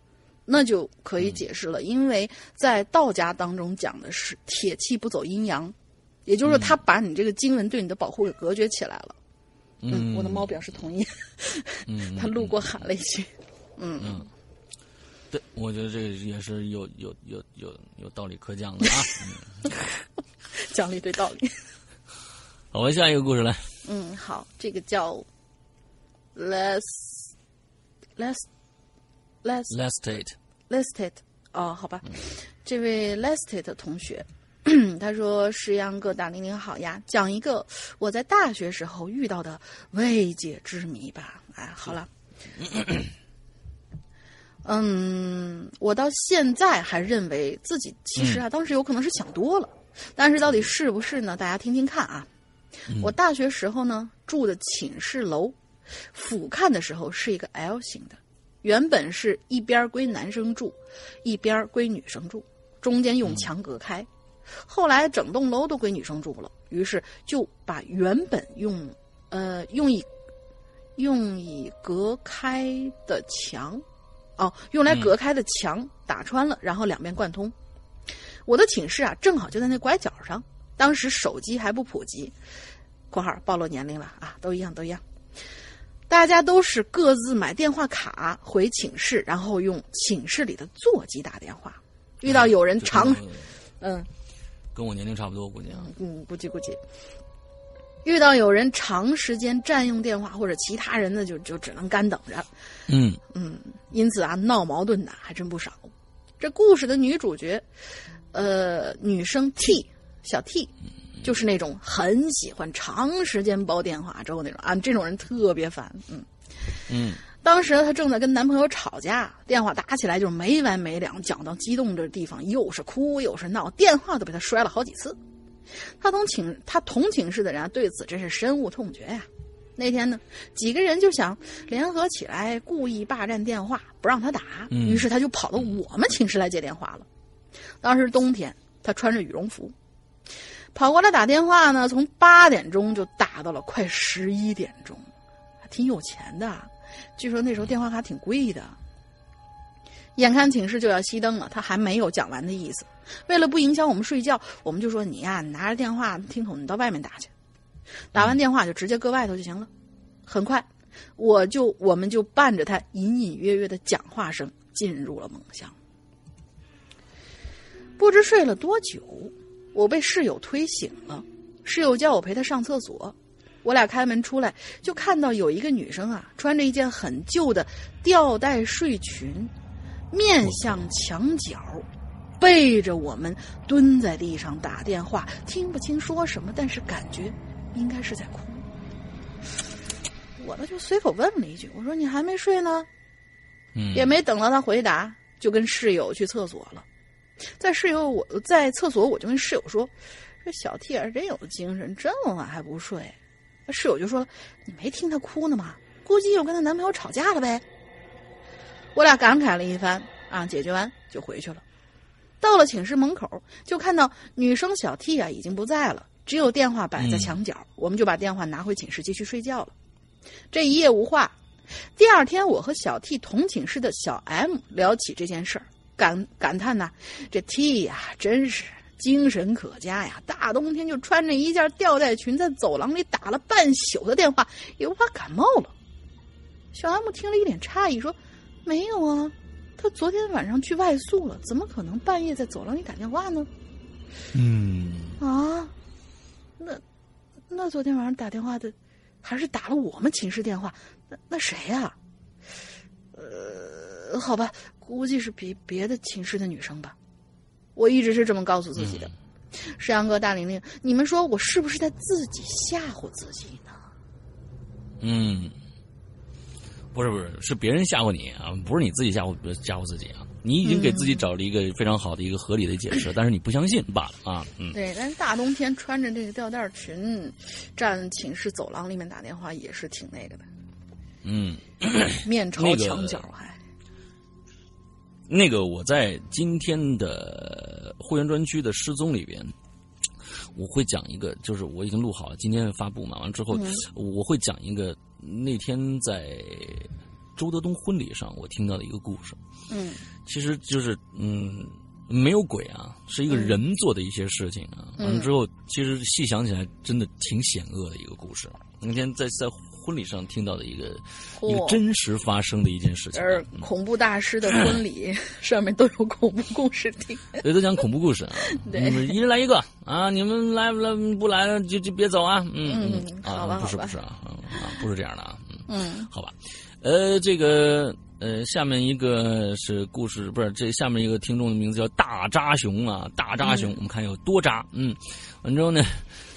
那就可以解释了，因为在道家当中讲的是铁器不走阴阳，也就是说，它把你这个经文对你的保护给隔绝起来了。嗯，我的猫表示同意。嗯，它路过喊了一句：“嗯。嗯。”对，我觉得这个也是有有有有有道理可讲的啊。讲了一堆道理。好，我下一个故事来。嗯，好，这个叫 less less less lestate lestate 哦，好吧，这位 lestate 同学。他说：“石阳哥，大玲玲好呀，讲一个我在大学时候遇到的未解之谜吧。哎，好了，嗯，我到现在还认为自己其实啊，当时有可能是想多了，但是到底是不是呢？大家听听看啊。我大学时候呢住的寝室楼，俯瞰的时候是一个 L 型的，原本是一边归男生住，一边归女生住，中间用墙隔开。后来整栋楼都归女生住了，于是就把原本用呃用以用以隔开的墙，哦，用来隔开的墙打穿了，然后两边贯通。我的寝室啊，正好就在那拐角上，当时手机还不普及（括号暴露年龄了啊，都一样都一样）。大家都是各自买电话卡回寝室，然后用寝室里的座机打电话。遇到有人这长，嗯跟我年龄差不多，估计啊。嗯，估计估计，遇到有人长时间占用电话或者其他人呢，就就只能干等着。嗯嗯，因此啊，闹矛盾的还真不少。这故事的女主角，呃，女生 T 小 T，就是那种很喜欢长时间煲电话粥那种啊，这种人特别烦。嗯，嗯当时她正在跟男朋友吵架，电话打起来就是没完没了，讲到激动的地方，又是哭又是闹，电话都被她摔了好几次。她同寝他同寝室的人啊，对此真是深恶痛绝呀、那天呢，几个人就想联合起来，故意霸占电话，不让他打。嗯于是他就跑到我们寝室来接电话了。当时冬天，他穿着羽绒服，跑过来打电话呢，从八点钟就打到了快十一点钟，还挺有钱的。据说那时候电话卡挺贵的。眼看寝室就要熄灯了，他还没有讲完的意思。为了不影响我们睡觉，我们就说你呀，拿着电话听筒，你到外面打去。打完电话就直接搁外头就行了。很快，我就我们就伴着他隐隐约约的讲话声进入了梦乡。不知睡了多久，我被室友推醒了。室友叫我陪他上厕所，我俩开门出来，就看到有一个女生啊，穿着一件很旧的吊带睡裙，面向墙角，背着我们蹲在地上打电话，听不清说什么，但是感觉应该是在哭。我呢就随口问了一句：“我说你还没睡呢？”嗯，也没等到他回答，就跟室友去厕所了。在室友我在厕所，我就跟室友说：“这小 T 儿真有精神，这么晚还不睡。”室友就说：“你没听她哭呢吗？估计又跟她男朋友吵架了呗。”我俩感慨了一番，啊，解决完就回去了。到了寝室门口，就看到女生小 T 啊已经不在了，只有电话摆在墙角。我们就把电话拿回寝室继续睡觉了。这一夜无话。第二天，我和小 T 同寝室的小 M 聊起这件事儿，感感叹呐、这 T 呀、真是精神可嘉呀！大冬天就穿着一件吊带裙，在走廊里打了半宿的电话，也不怕感冒了。小 M 听了一脸诧异，说：“没有啊，他昨天晚上去外宿了，怎么可能半夜在走廊里打电话呢？”嗯啊，那那昨天晚上打电话的，还是打了我们寝室电话？那那谁呀、呃，好吧，估计是别别的寝室的女生吧。我一直是这么告诉自己的。石阳哥、大玲玲，你们说我是不是在自己吓唬自己呢？嗯，不是不是，是别人吓唬你啊，不是你自己吓唬吓唬自己啊。你已经给自己找了一个非常好的一个合理的解释，但是你不相信罢了啊。嗯，对，但是大冬天穿着这个吊带裙，站寝室走廊里面打电话也是挺那个的，嗯，面朝墙角还。那个我在今天的会员专区的失踪里边，我会讲一个，就是我已经录好了，今天发布嘛，完了之后、嗯我会讲一个那天在周德东婚礼上我听到的一个故事。嗯其实就是嗯，没有鬼啊，是一个人做的一些事情啊。嗯完了之后，其实细想起来，真的挺险恶的一个故事。那天在在婚礼上听到的一个一个真实发生的一件事情啊，而恐怖大师的婚礼 上面都有恐怖故事听。所以都讲恐怖故事啊。对你们一人来一个啊！你们来不来不来了就就别走啊！嗯嗯好吧啊，不是不是啊，嗯啊不是这样的啊。嗯，嗯好吧，呃，这个呃，下面一个是故事，不是这下面一个听众的名字叫大扎熊啊，大扎熊，我们看有多扎，嗯，完之后呢，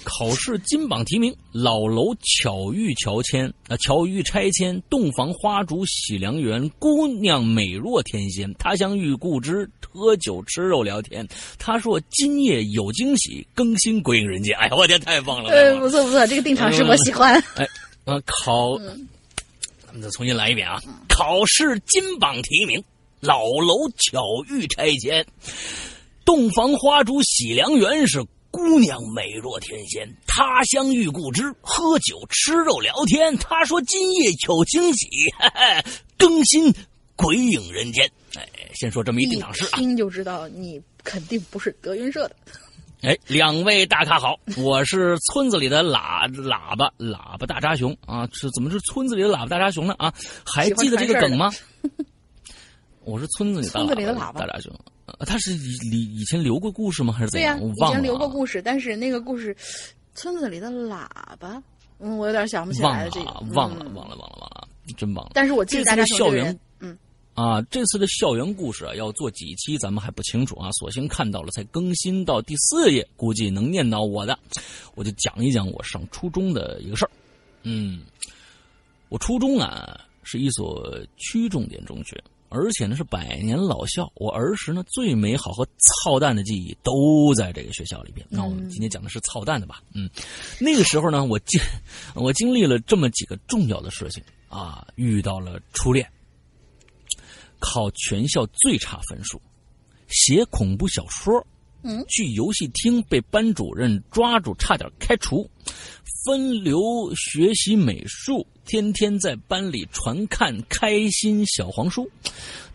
考试金榜题名，老楼巧遇乔迁啊，巧遇拆迁，洞房花烛喜良缘，姑娘美若天仙，他乡遇故知，喝酒吃肉聊天。他说今夜有惊喜，更新鬼影人间。哎呀，我天，太棒了！不错不错，这个定场诗我喜欢。哎，啊，考，咱们再重新来一遍啊！考试金榜题名，老楼巧遇拆迁，洞房花烛喜良缘是姑娘美若天仙，他乡遇故知，喝酒吃肉聊天。他说今夜有惊喜，哈哈，更新鬼影人间。哎，先说这么一一定场诗啊。听就知道你肯定不是德云社的。哎，两位大咖好，我是村子里的喇喇叭喇叭大扎熊啊，是怎么是村子里的喇叭大扎熊呢啊？还记得这个梗吗？我是村子里的村子里的喇叭大扎熊，啊他是以以以前留过故事吗？还是怎对呀、样？我忘了、以前留过，故事，但是那个故事，村子里的喇叭，嗯，我有点想不起来了这个啊，忘了，嗯忘了，忘了，忘了，真忘了。但是我记得大家校园，嗯，啊，这次的校园故事啊，要做几期咱们还不清楚啊，索性看到了才更新到第四页，估计能念到我的，我就讲一讲我上初中的一个事儿。嗯，我初中啊是一所区重点中学，而且呢是百年老校。我儿时呢最美好和操蛋的记忆都在这个学校里边。那我们今天讲的是操蛋的吧？嗯，那个时候呢，我经我经历了这么几个重要的事情啊，遇到了初恋。考全校最差分数，写恐怖小说，嗯，去游戏厅被班主任抓住，差点开除，分流学习美术，天天在班里传看开心小黄书。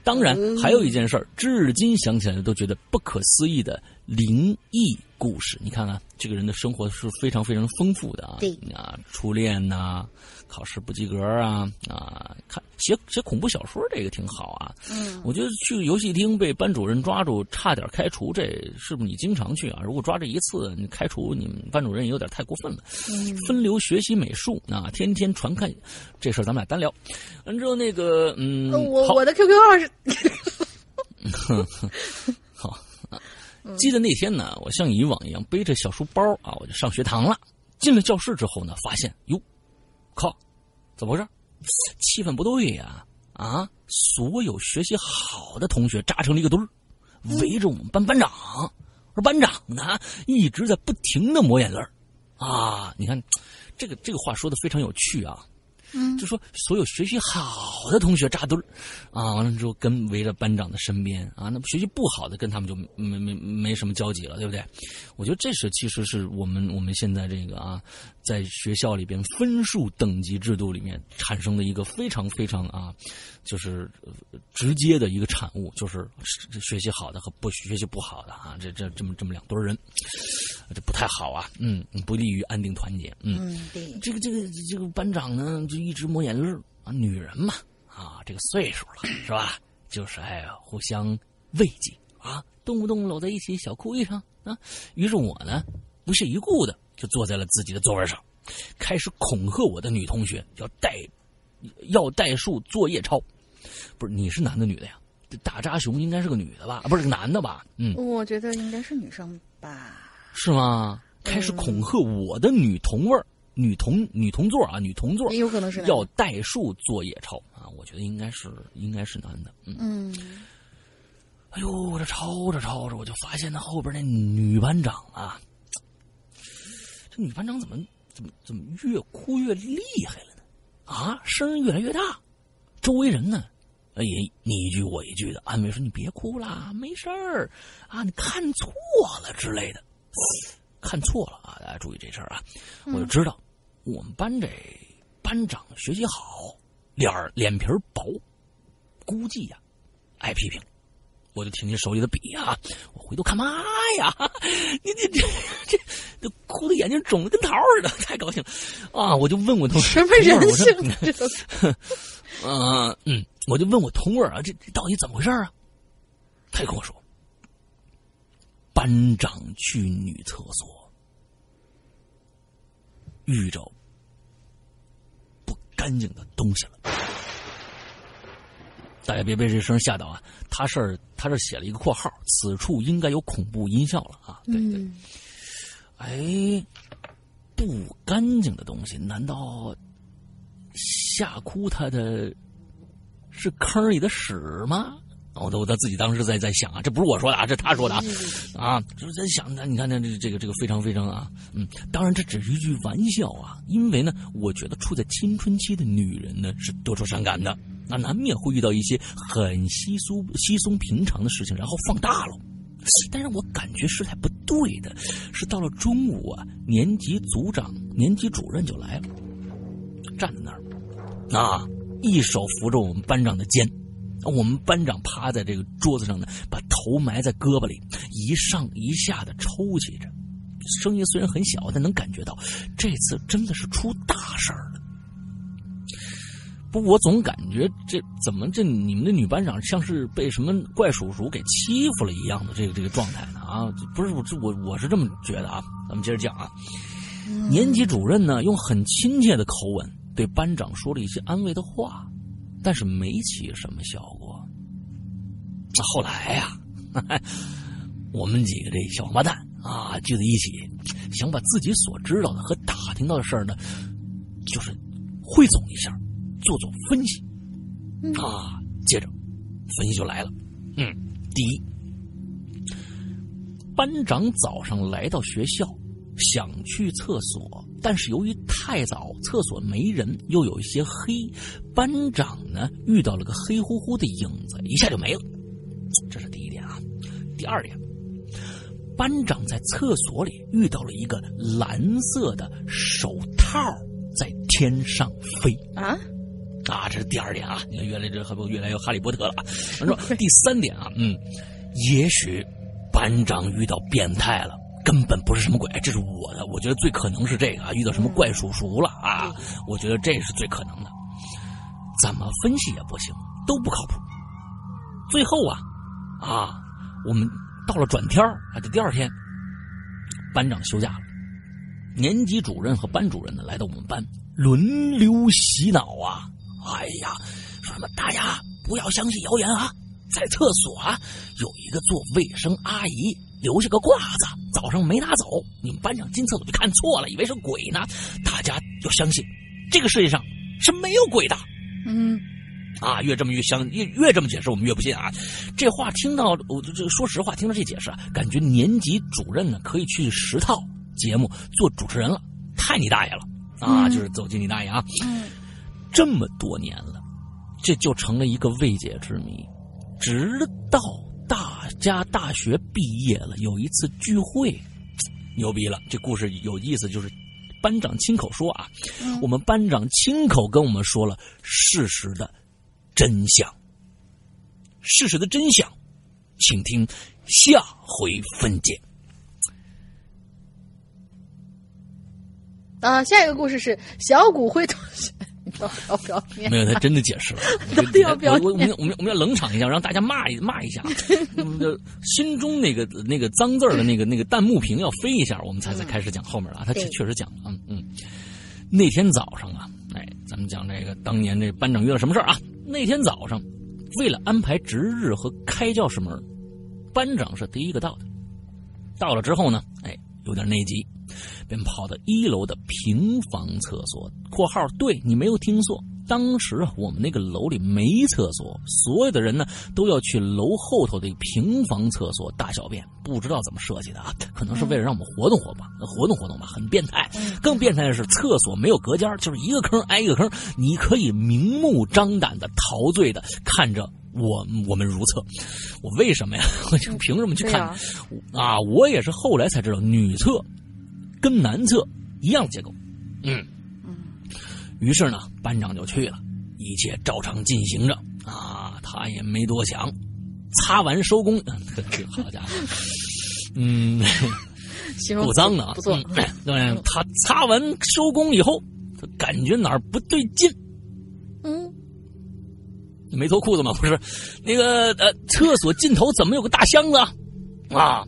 当然，还有一件事儿，至今想起来都觉得不可思议的灵异故事。你看看，这个人的生活是非常非常丰富的啊！对啊，初恋呐、考试不及格啊啊，看写写恐怖小说这个挺好啊。嗯，我觉得去游戏厅被班主任抓住，差点开除，这是不是你经常去啊？如果抓这一次，你开除你们班主任也有点太过分了。嗯分流学习美术啊，天天传看，这事儿咱们俩单聊。完之后那个嗯，呃我我的 QQ 号是，好啊，记得那天呢，我像以往一样背着小书包啊，我就上学堂了。进了教室之后呢，发现哟，靠，怎么回事？气氛不对呀！啊所有学习好的同学扎成了一个堆儿，围着我们班班长。而班长呢，一直在不停的抹眼泪儿啊！你看，这个这个话说的非常有趣啊。嗯就说所有学习好的同学扎堆儿，啊，完了之后跟围着班长的身边啊，那学习不好的跟他们就没没没什么交集了，对不对？我觉得这是其实是我们我们现在这个啊，在学校里边分数等级制度里面产生的一个非常非常啊，就是呃直接的一个产物，就是学习好的和不学习不好的啊，这这这么这么两堆人，这不太好啊，嗯，不利于安定团结，嗯。嗯，对，这个这个这个班长呢，就一直抹眼泪儿啊，女人嘛，啊，这个岁数了是吧？就是哎，互相慰藉啊，动不动搂在一起小哭一场啊。于是我呢，不屑一顾的就坐在了自己的座位上，开始恐吓我的女同学要代要代数作业抄。不是你是男的女的呀？大扎熊应该是个女的吧？啊不是个男的吧？嗯，我觉得应该是女生吧。是吗？开始恐吓我的女同位儿、女同女同座啊，女同座也有可能是要代数作业抄啊，我觉得应该是应该是男的。嗯，嗯，哎呦，我这抄着抄着，我就发现那后边那女班长啊，这女班长怎么怎么怎么越哭越厉害了呢？啊，声音越来越大，周围人呢，哎也你一句我一句的安慰说：“你别哭啦，没事儿啊，你看错了之类的。”看错了啊！大家注意这事儿啊！我就知道我们班这班长学习好，脸儿脸皮薄，估计呀、挨批评。我就挺起手里的笔啊，我回头看，妈呀！你你 这这这哭的眼睛肿的跟桃儿似的，太高兴了啊！我就问我同什么人性？这都嗯 嗯，我就问我同位儿啊，这这到底怎么回事啊？他就跟我说，班长去女厕所遇着不干净的东西了。大家别被这声吓到啊！他是他这写了一个括号，此处应该有恐怖音效了啊！对对，嗯哎，不干净的东西，难道吓哭他的是坑里的屎吗？我都我他自己当时在在想啊，这不是我说的啊，这他说的啊啊，就是在想那，你看，那这这个这个非常非常啊，嗯，当然这只是一句玩笑啊，因为呢，我觉得处在青春期的女人呢是多愁善感的，那难免会遇到一些很稀疏稀松平常的事情，然后放大了。但是我感觉事态不对的，是到了中午啊，年级组长、年级主任就来了，站在那儿，啊，一手扶着我们班长的肩，我们班长趴在这个桌子上呢，把头埋在胳膊里，一上一下的抽泣着，声音虽然很小，但能感觉到这次真的是出大事儿了。不，我总感觉这怎么这你们的女班长像是被什么怪叔叔给欺负了一样的这个这个状态呢？啊，不是我这我我是这么觉得啊。咱们接着讲啊，年级主任呢用很亲切的口吻对班长说了一些安慰的话，但是没起什么效果。后来呀、我们几个这小王八蛋啊聚在一起，想把自己所知道的和打听到的事儿呢，就是汇总一下。做做分析，啊，接着分析就来了。嗯，第一，班长早上来到学校，想去厕所，但是由于太早，厕所没人，又有一些黑，班长呢遇到了个黑乎乎的影子，一下就没了。这是第一点啊。第二点，班长在厕所里遇到了一个蓝色的手套在天上飞。啊，啊，这是第二点啊，你看越来这还不越来越哈利波特了啊。咱说第三点啊，嗯，也许班长遇到变态了，根本不是什么鬼，这是我的，我觉得最可能是这个啊，遇到什么怪叔叔了啊，我觉得这是最可能的。怎么分析也不行，都不靠谱。最后啊，啊，我们到了转天啊，这第二天，班长休假了，年级主任和班主任呢来到我们班，轮流洗脑啊。哎呀，说什么大家不要相信谣言啊，在厕所啊有一个做卫生阿姨留下个褂子，早上没拿走，你们班长进厕所就看错了，以为是鬼呢。大家要相信，这个世界上是没有鬼的。嗯啊，越这么越相越越这么解释，我们越不信啊。这话听到我这说实话，听到这解释啊，感觉年级主任呢可以去十套节目做主持人了，太你大爷了啊！就是走进你大爷啊。嗯这么多年了，这就成了一个未解之谜。直到大家大学毕业了，有一次聚会，牛逼了！这故事有意思，就是班长亲口说啊，我们班长亲口跟我们说了事实的真相。事实的真相，请听下回分解。啊，下一个故事是小骨灰同学，你要要不要念没？有，他真的解释了。到底要不要我我我们我们我们要冷场一下，让大家骂一骂一下，心中那个那个脏字儿的那个那个弹幕屏要飞一下，我们才才开始讲后面了啊。他确对确实讲了，嗯嗯。那天早上啊，哎，咱们讲这个当年这班长遇到什么事儿啊？那天早上，为了安排值日和开教室门，班长是第一个到的。到了之后呢，哎，有点内急，便跑到一楼的平房厕所（括号对你没有听错，当时啊我们那个楼里没厕所，所有的人呢都要去楼后头的平房厕所大小便，不知道怎么设计的啊，可能是为了让我们活动活吧，活动活动吧，很变态。更变态的是，厕所没有隔间，就是一个坑挨一个坑，你可以明目张胆的陶醉的看着我我们如厕。我为什么呀？我就凭什么去看？啊，我也是后来才知道，女厕跟南侧一样结构。嗯，于是呢，班长就去了，一切照常进行着。啊，他也没多想，擦完收工，好家伙，嗯，形容够脏的啊，不错。嗯 对他擦完收工以后，他感觉哪儿不对劲，嗯，没脱裤子吗？不是，那个呃，厕所尽头怎么有个大箱子啊？啊，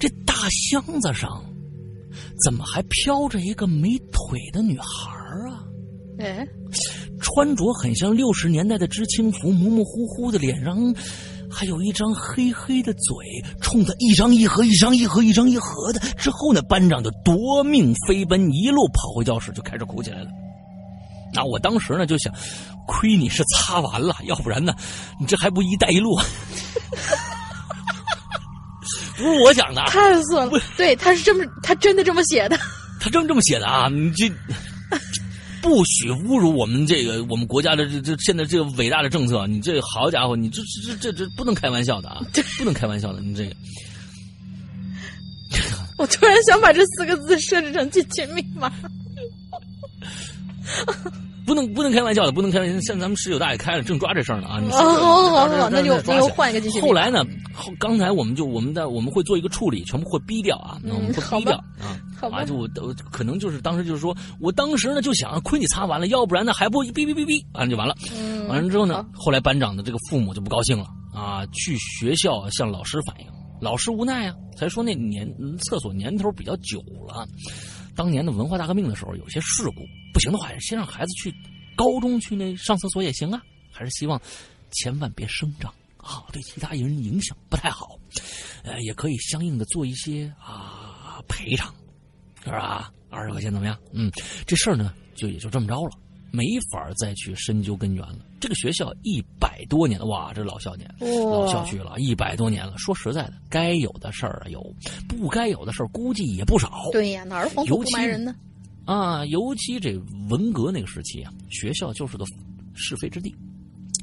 这大箱子上怎么还飘着一个没腿的女孩啊？哎，穿着很像六十年代的知青服，模模糊糊的脸上还有一张黑黑的嘴，冲他一张一合，一张一合，一张一合的。之后呢，班长就夺命飞奔，一路跑回教室就开始哭起来了。那我当时呢就想，亏你是擦完了，要不然呢，你这还不一带一路？不是我讲的，太损了。对，他是这么，他真的这么写的。他真这么写的啊！你这 不许侮辱我们这个我们国家的这这现在这个伟大的政策！你这好家伙，你这这这这不能开玩笑的啊！不能开玩笑的，你这个。我突然想把这四个字设置成进群密码。不能不能开玩笑的，不能开玩笑。现在咱们十九大也开了，正抓这事儿呢啊！你好好好好，那就那就换一个继续。后来呢？后刚才我们就我们在我们会做一个处理，全部会逼掉啊，那我们会逼掉啊。啊，就我可能就是当时就是说，我当时呢就想，亏你擦完了，要不然呢还不哔哔哔哔，完了就完了。完了之后呢，后来班长的这个父母就不高兴了啊，去学校向老师反映，老师无奈啊，才说那年厕所年头比较久了。当年的文化大革命的时候，有些事故，不行的话，先让孩子去高中去那上厕所也行啊。还是希望千万别声张啊，对其他人影响不太好。呃，也可以相应的做一些啊赔偿，是吧？二十块钱怎么样？嗯，这事儿呢，就也就这么着了，没法再去深究根源了。这个学校一百多年了，哇，这老校年老校区了，一百多年了。说实在的，该有的事儿有，不该有的事儿估计也不少。对呀，哪儿黄土不埋人呢？啊，尤其这文革那个时期啊，学校就是个是非之地。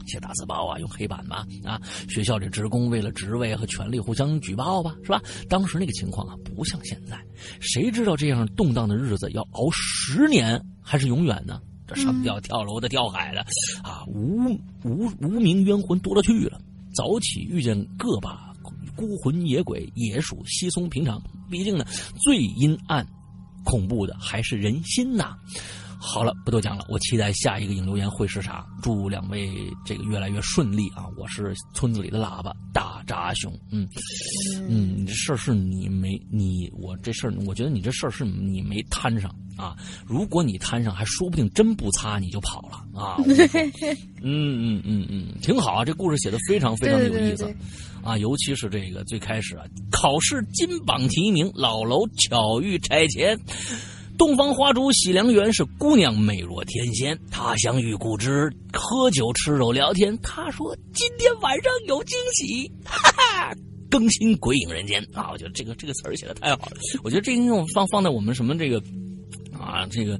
写大字报啊，用黑板嘛啊！学校这职工为了职位和权力互相举报吧，是吧？当时那个情况啊，不像现在，谁知道这样动荡的日子要熬十年还是永远呢？这上吊、跳楼的、跳海的，啊，无无无名冤魂多了去了。早起遇见个把孤魂野鬼，也属稀松平常。毕竟呢，最阴暗、恐怖的还是人心呐。好了，不多讲了。我期待下一个影留言会是啥？祝两位这个越来越顺利啊！我是村子里的喇叭大扎熊，嗯嗯，你这事儿是你没你我这事儿，我觉得你这事儿是你没摊上啊。如果你摊上，还说不定真不擦你就跑了啊。嗯嗯嗯嗯，挺好啊，这故事写的非常非常的有意思啊，尤其是这个最开始啊，考试金榜题名，老楼巧遇拆迁。洞房花烛喜良缘，是姑娘美若天仙。他乡遇故知，喝酒吃肉聊天。他说今天晚上有惊喜，哈哈！更新鬼影人间啊！我觉得这个这个词儿写的太好了。我觉得这应用放放在我们什么这个啊这个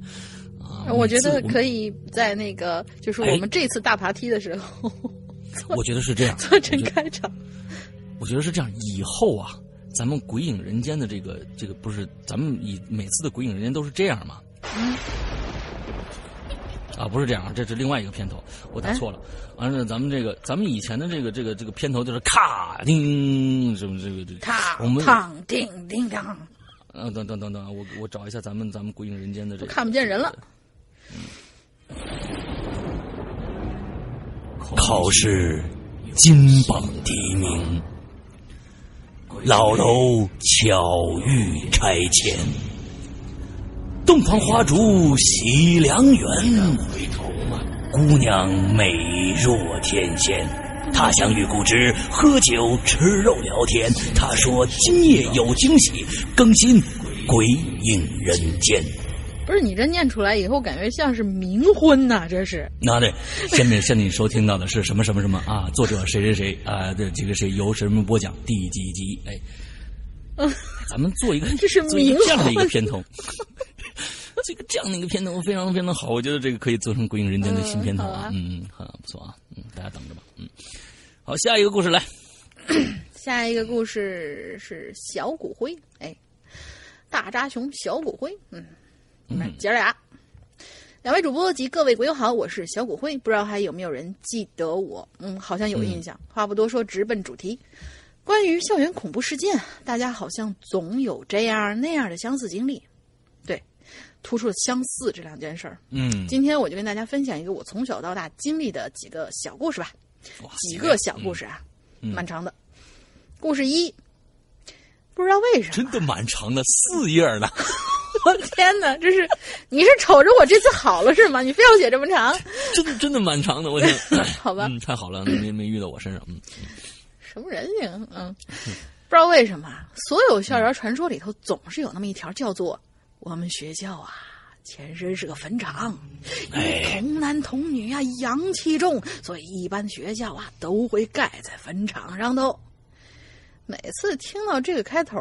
啊，我觉得可以在那个就是我们这次大爬梯的时候，我觉得是这样做成开场。我觉得是这样，以后啊。咱们鬼影人间的这个这个不是，咱们以每次的鬼影人间都是这样吗？啊，不是这样，这是另外一个片头，我打错了。完了，咱们这个，咱们以前的这个这个这个片头就是咔叮什么这个这咔我们嘡叮叮当。嗯，等等等等，我我找一下咱们咱们鬼影人间的这个。看不见人了。考试金榜题名。老楼巧遇拆迁，洞房花烛喜良缘。姑娘美若天仙，他乡遇故知，喝酒吃肉聊天。他说今夜有惊喜，更新鬼影人间。不是你这念出来以后，感觉像是冥婚呐，这是。那对，下面向你收听到的是什么什么什么啊？作者谁谁谁啊？这，这个谁由什么播讲第几集？哎，嗯，咱们做一个这是冥这样的一个片头，这个这样的一个片头非常非常好，我觉得这个可以做成《鬼影人间》的新片头啊，嗯嗯，很不错啊，嗯，大家等着吧，嗯，好，下一个故事来，下一个故事是小骨灰，哎，大扎熊小骨灰，嗯。们姐俩，两位主播及各位鬼友好，我是小骨灰，不知道还有没有人记得我？嗯，好像有印象。话不多说，直奔主题。关于校园恐怖事件，大家好像总有这样那样的相似经历。对，突出了相似这两件事儿。嗯，今天我就跟大家分享一个我从小到大经历的几个小故事吧。几个小故事啊，蛮长的。故事一，不知道为什么真的蛮长的，四页呢。我 天哪，这是你是瞅着我这次好了是吗？你非要写这么长？真的真的蛮长的，我天 好吧，嗯，太好了，没没遇到我身上，嗯，什么人性？嗯，不知道为什么，所有校园传说里头总是有那么一条叫做“我们学校啊，前身是个坟场，因为童男童女啊，阳气重，所以一般学校啊都会盖在坟场上头。”每次听到这个开头，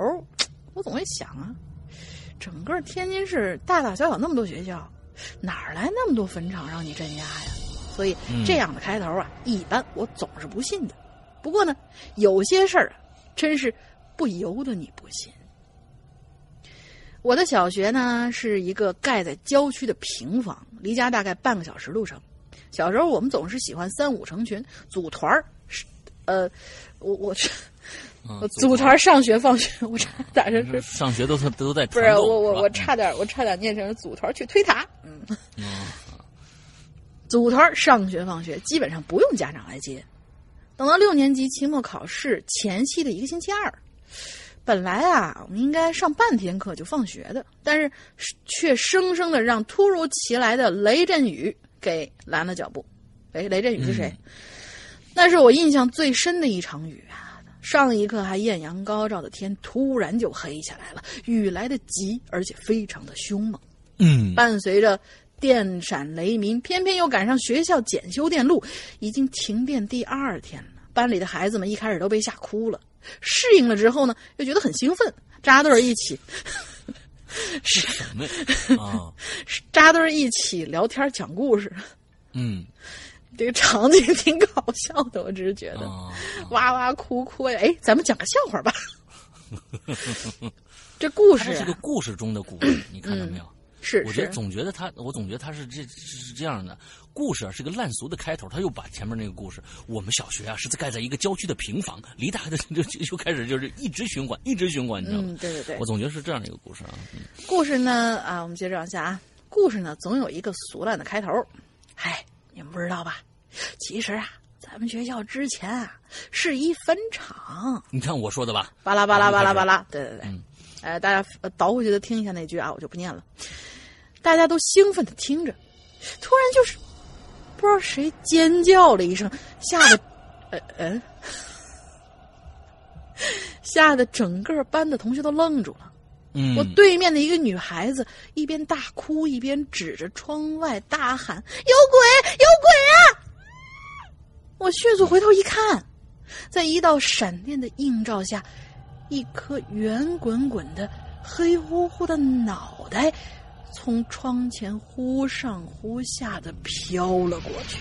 我总会想啊，整个天津市大大小小那么多学校，哪儿来那么多坟场让你镇压呀？所以这样的开头啊，一般我总是不信的。不过呢，有些事儿啊，真是不由得你不信。我的小学呢是一个盖在郊区的平房，离家大概半个小时路程。小时候我们总是喜欢三五成群组团儿，呃，我我组团上学放学，我差点是嗯上学都都在不是我我我差点我差点念成组团去推塔，嗯，组团上学放学基本上不用家长来接，等到六年级期末考试前夕的一个星期二，本来啊我们应该上半天课就放学的，但是却生生的让突如其来的雷阵雨给拦了脚步。雷雷阵雨是谁？嗯、那是我印象最深的一场雨啊！上一刻还艳阳高照的天，突然就黑下来了，雨来得急，而且非常的凶猛。嗯，伴随着电闪雷鸣，偏偏又赶上学校检修电路，已经停电第二天了。班里的孩子们一开始都被吓哭了，适应了之后呢，又觉得很兴奋，扎堆儿一起。是 什么啊？扎堆儿一起聊天讲故事。嗯。这个场景 挺搞笑的，我只是觉得，啊、哇哇哭哭呀！哎，咱们讲个笑话吧。这故事、啊、是个故事中的故事，你看到没有？嗯、是，我觉得总觉得他，我总觉得他是这是这样的故事啊，是个烂俗的开头，他又把前面那个故事，我们小学啊是在盖在一个郊区的平房，离大的 就就开始就是一直循环，一直循环，你知道吗？嗯，对对对，我总觉得是这样的一个故事啊。嗯、故事呢啊，我们接着往下啊，故事呢总有一个俗烂的开头，嗨。你们不知道吧？其实啊，咱们学校之前啊是一坟场。你看我说的吧，巴拉巴拉巴拉巴拉，对对对。嗯，呃，大家倒回去的听一下那句啊，我就不念了。大家都兴奋的听着，突然就是不知道谁尖叫了一声，吓得呃呃，吓得整个班的同学都愣住了。我对面的一个女孩子一边大哭一边指着窗外大喊：“有鬼，有鬼啊！”我迅速回头一看，在一道闪电的映照下，一颗圆滚滚的、黑乎乎的脑袋从窗前忽上忽下的飘了过去。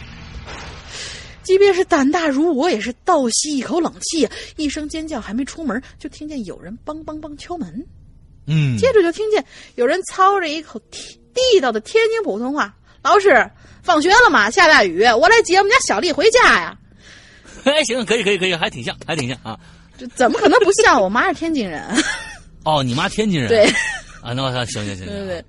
即便是胆大如我，也是倒吸一口冷气，一声尖叫还没出门，就听见有人梆梆梆敲门。嗯，接着就听见有人操着一口地道的天津普通话：“老师，放学了吗？下大雨，我来接我们家小丽回家呀。”哎，行，可以，可以，可以，还挺像，还挺像啊。这怎么可能不像？我妈是天津人。哦，你妈天津人。对。啊，那我行行行行。对对对。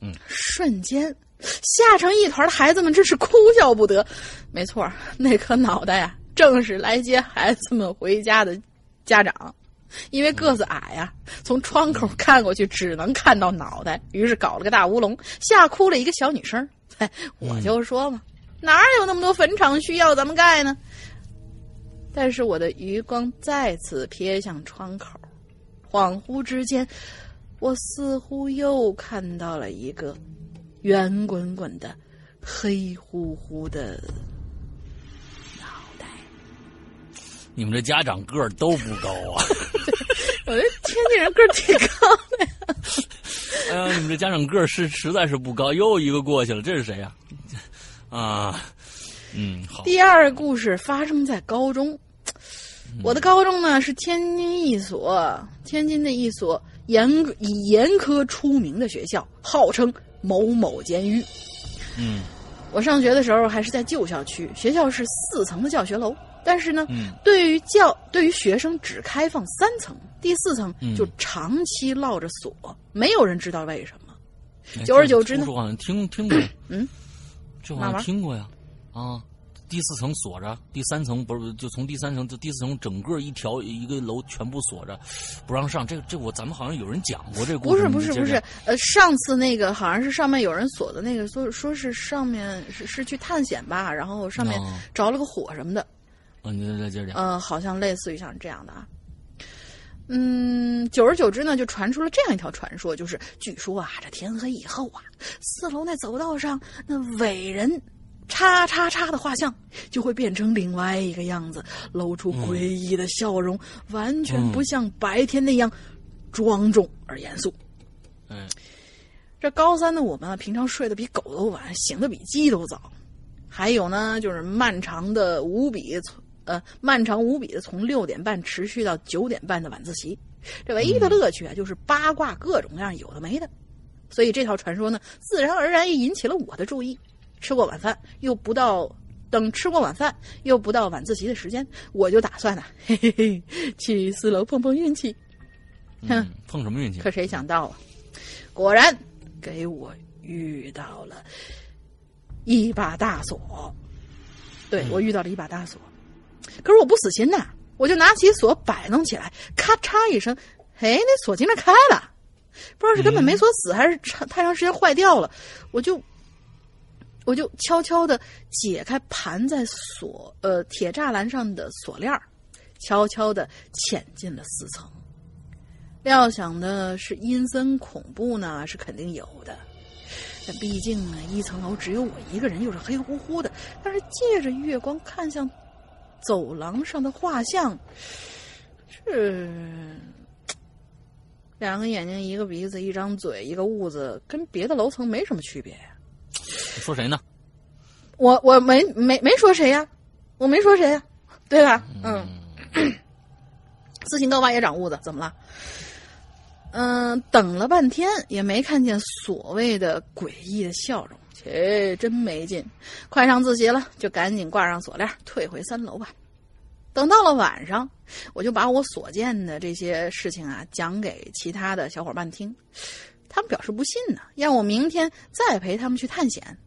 嗯。瞬间吓成一团的孩子们真是哭笑不得。没错，那颗脑袋呀、啊，正是来接孩子们回家的家长。因为个子矮呀、啊，从窗口看过去只能看到脑袋，于是搞了个大乌龙，吓哭了一个小女生。哎，我就说嘛，哪有那么多坟场需要咱们盖呢？但是我的余光再次瞥向窗口，恍惚之间，我似乎又看到了一个圆滚滚的、黑乎乎的。你们这家长个儿都不高啊！我觉得天津人个儿挺高的呀。哎呀，你们这家长个儿是实在是不高，又一个过去了，这是谁呀、啊？啊，嗯，好。第二个故事发生在高中，我的高中呢是天津一所天津的一所严以严苛出名的学校，号称某某监狱。嗯，我上学的时候还是在旧校区，学校是四层的教学楼。但是呢，嗯、对于教对于学生只开放三层，第四层嗯。就长期落着锁，没有人知道为什么。久而久之呢，我好像听听过，嗯，这好像听过呀，啊，第四层锁着，第三层不是就从第三层就第四层整个一条一个楼全部锁着，不让上。这个这我咱们好像有人讲过这个故事。不是不是不是，呃，上次那个好像是上面有人锁的那个，说说是上面是是去探险吧，然后上面哦。着了个火什么的，哦，你再接着讲。呃，好像类似于像这样的啊。嗯，久而久之呢，就传出了这样一条传说，就是据说啊，这天黑以后啊，四楼那走道上那伟人叉叉叉的画像就会变成另外一个样子，露出诡异的笑容，完全不像白天那样庄重而严肃。嗯这高三的我们啊，平常睡得比狗都晚，醒得比鸡都早。还有呢，就是漫长的无比从呃漫长无比的从六点半持续到九点半的晚自习。这唯一的乐趣啊，就是八卦各种各样有的没的。所以这套传说呢，自然而然也引起了我的注意。吃过晚饭，又不到等吃过晚饭，又不到晚自习的时间，我就打算呢、嘿嘿嘿，去四楼碰碰运气。嗯，碰什么运气？可谁想到啊，果然给我遇到了一把大锁。对我遇到了一把大锁，可是我不死心呐，我就拿起锁摆弄起来，咔嚓一声，哎，那锁竟然开了，不知道是根本没锁死，还是太长时间坏掉了，我就。我就悄悄的解开盘在锁呃铁栅栏上的锁链儿，悄悄的潜进了四层。料想的是阴森恐怖呢，是肯定有的。但毕竟呢，一层楼只有我一个人，又是黑乎乎的。但是借着月光看向走廊上的画像，是两个眼睛，一个鼻子，一张嘴，一个痦子，跟别的楼层没什么区别呀。你说谁呢？我我没没没说谁呀，我没说谁呀，对吧？嗯，自信高娃也长痦子，怎么了？嗯，等了半天也没看见所谓的诡异的笑容，切，真没劲。快上自习了，就赶紧挂上锁链，退回三楼吧。等到了晚上，我就把我所见的这些事情啊讲给其他的小伙伴听，他们表示不信呢，让我明天再陪他们去探险。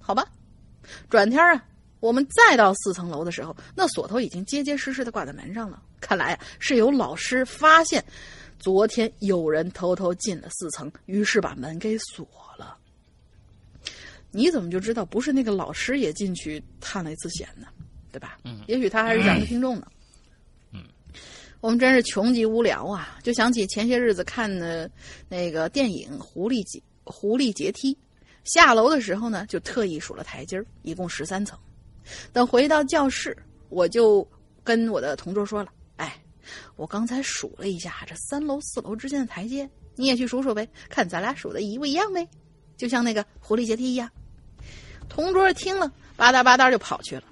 好吧，转天啊，我们再到四层楼的时候，那锁头已经结结实实的挂在门上了。看来啊，是有老师发现昨天有人偷偷进了四层，于是把门给锁了。你怎么就知道不是那个老师也进去探了一次险呢？对吧？嗯也许他还是咱们听众呢。嗯，我们真是穷极无聊啊！就想起前些日子看的那个电影《狐狸阶狐狸阶梯》，下楼的时候呢，就特意数了台阶儿，一共十三层。等回到教室，我就跟我的同桌说了：“哎，我刚才数了一下这三楼四楼之间的台阶，你也去数数呗，看咱俩数的一不一样呗，就像那个狐狸阶梯一样。”同桌听了，吧嗒吧嗒就跑去了。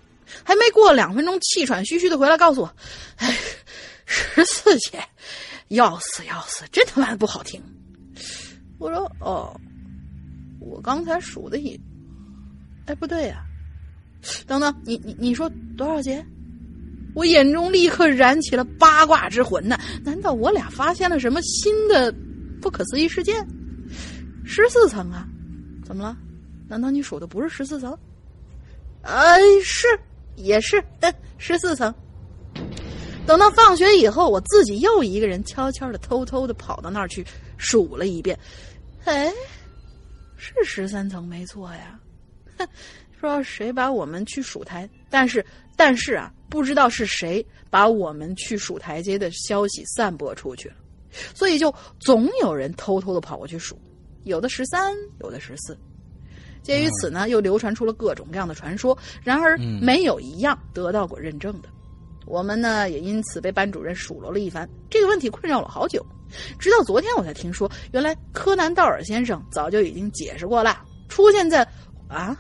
还没过两分钟，气喘吁吁的回来告诉我：“哎，十四节，要死要死，真他妈不好听。”我说：“哦，我刚才数的也……哎，不对呀、等等，你你你说多少节？”我眼中立刻燃起了八卦之魂呐！难道我俩发现了什么新的不可思议事件？十四层啊？怎么了？难道你数的不是十四层？哎，是，也是，十四层。等到放学以后，我自己又一个人悄悄的、偷偷的跑到那儿去数了一遍。哎，是十三层没错呀。哼，不知道谁把我们去数台，但是但是啊，不知道是谁把我们去数台阶的消息散播出去了，所以就总有人偷偷的跑过去数，有的十三，有的十四。鉴于此呢，又流传出了各种各样的传说，然而嗯没有一样得到过认证的。我们呢，也因此被班主任数落了一番。这个问题困扰了好久，直到昨天我才听说，原来柯南道尔先生早就已经解释过了。出现在啊，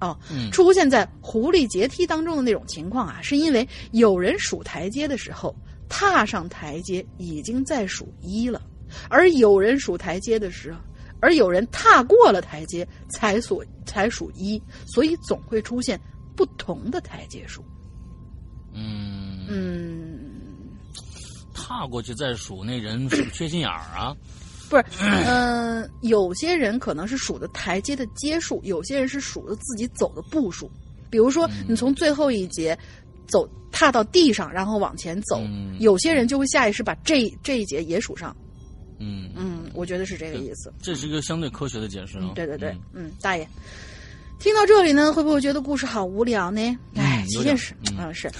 哦，嗯出现在狐狸阶梯当中的那种情况啊，是因为有人数台阶的时候，踏上台阶已经在数一了，而有人数台阶的时候，而有人踏过了台阶才数才数一，所以总会出现不同的台阶数。嗯，嗯，踏过去再数，那人是不是缺心眼儿啊？不是，嗯、有些人可能是数的台阶的阶数，有些人是数的自己走的步数。比如说，你从最后一节走踏到地上，然后往前走，嗯有些人就会下意识把这这一节也数上。嗯，嗯，我觉得是这个意思。这是一个相对科学的解释啊。对对对嗯，嗯，大爷，听到这里呢，会不会觉得故事好无聊呢？哎，嗯有点其实嗯啊是，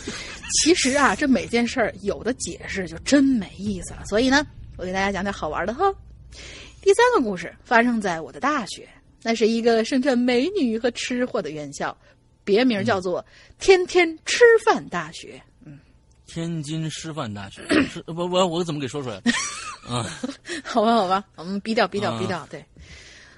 其实啊，这每件事儿有的解释就真没意思了。所以呢，我给大家讲点好玩的哈。第三个故事发生在我的大学，那是一个盛产美女和吃货的院校，别名叫做“天天吃饭大学”。天津师范大学。是不不，我怎么给说出来？了？啊，好吧，好吧，我们逼掉，逼掉，啊。逼掉。对，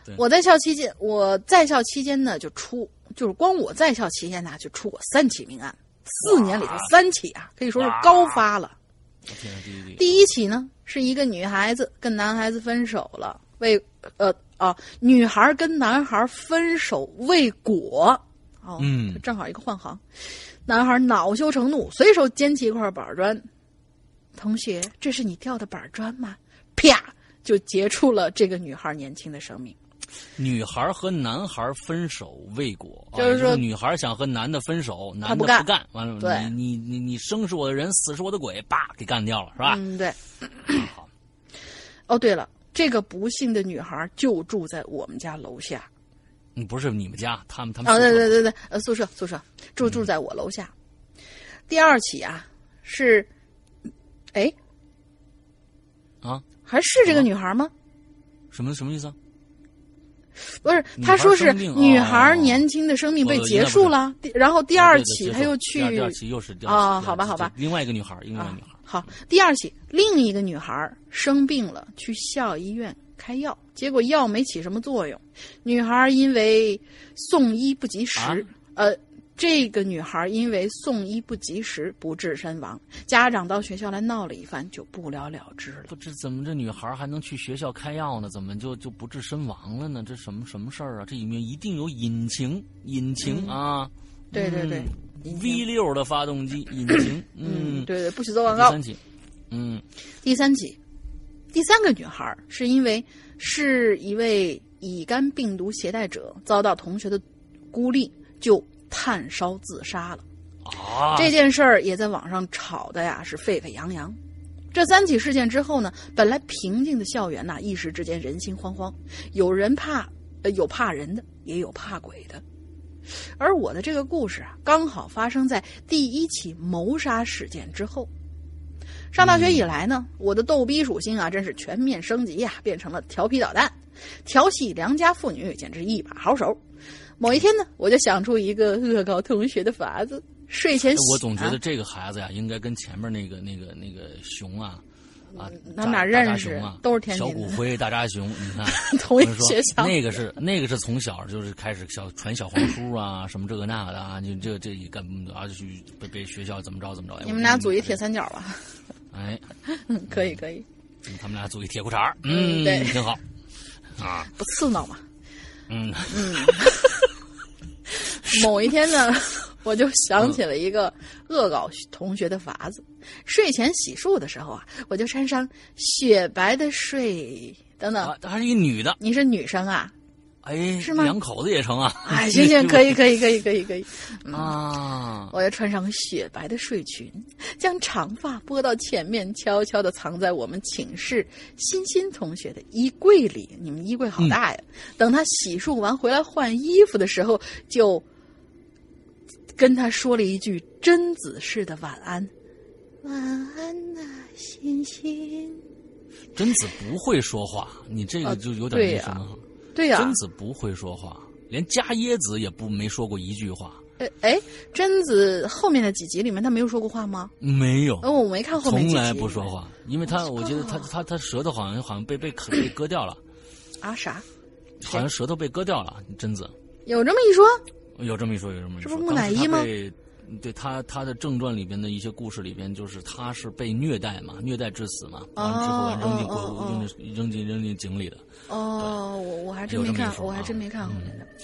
对。我在校期间，我在校期间呢，就出，就是光我在校期间呢，就出过三起命案，四年里头三起啊，可以说是高发了。第一起。呢，是一个女孩子跟男孩子分手了，为呃啊，女孩跟男孩分手未果，哦，嗯。正好一个换行，男孩恼羞成怒，随手捡起一块板砖，同学，这是你掉的板砖吗？啪，就结束了这个女孩年轻的生命。女孩和男孩分手未果，啊就是说也女孩想和男的分手，男的不干干，完了，对你你你你生是我的人，死是我的鬼，叭给干掉了，是吧？嗯，对。好，哦，对了，这个不幸的女孩就住在我们家楼下。嗯不是你们家，他们他们啊，对对对对，呃，宿舍宿舍住住在我楼下。第二起啊，是，哎，啊，还是这个女孩吗？什么什么意思啊？不是，他说是女孩哦年轻的生命被结束了，第然后第啊二起他又去第二第二期又是啊好吧好吧另外一个女孩，另外一个啊女孩，，好，第二起另一个女孩生病了，去校医院开药，结果药没起什么作用，女孩因为送医不及时，啊呃，这个女孩因为送医不及时不治身亡，家长到学校来闹了一番，就不了了之了。不知怎么这女孩还能去学校开药呢？怎么就就不治身亡了呢？这什么什么事儿啊？这里面一定有隐情，隐情啊！对对对嗯，V 六的发动机引擎，嗯，对对，不许做广告第三。起，嗯第三起，第三个女孩是因为是一位乙肝病毒携带者，遭到同学的孤立，就炭烧自杀了。啊，这件事儿也在网上炒的呀是沸沸扬扬。这三起事件之后呢，本来平静的校园呐、一时之间人心惶惶，有人怕，呃，有怕人的，也有怕鬼的。而我的这个故事啊，刚好发生在第一起谋杀事件之后。上大学以来呢，我的逗逼属性啊，真是全面升级呀、变成了调皮捣蛋，调戏良家妇女，简直一把好手。某一天呢，我就想出一个恶搞同学的法子，睡前我总觉得啊这个孩子呀，应该跟前面那个那个那个熊啊。啊，他们俩认识啊，都是天津小骨灰大扎熊，你看，同一我说学校那个是那个是从小就是开始小传小黄书啊，什么这个那个的啊，就这这一干啊，就去被被学校怎么着怎么着。哎你们俩组一铁，三角吧？哎，嗯，可以可以，他们俩组一铁裤衩儿嗯，对挺好啊，不刺挠嘛。嗯嗯 某一天呢，我就想起了一个恶搞同学的法子。睡前洗漱的时候啊，我就穿上雪白的睡等等。啊，还是一女的，你是女生啊？哎，是吗两口子也成啊，哎，行行，可以可以可以可以可以。啊，我要穿上雪白的睡裙，将长发拨到前面，悄悄的藏在我们寝室欣欣同学的衣柜里。你们衣柜好大呀！等他洗漱完回来换衣服的时候，就跟他说了一句贞子式的晚安：“晚安呐、欣欣。贞子不会说话，你这个啊就有点那什么。”对呀、贞子不会说话，连伽椰子也不没说过一句话，哎，哎，贞子后面的几集里面他没有说过话吗？没有，哦，我没看后面。从来不说话，因为他我觉得他他他舌头好像好像被被啃被割掉了，啊？啥？好像舌头被割掉了。贞子有这么一说？有这么一说，有这么一说。这不是木乃伊吗对他他的正传里边的一些故事里边，就是他是被虐待嘛，虐待致死嘛，完了之后哦扔进扔进扔进扔进井里的，哦，我我还真没看，我还真啊没看。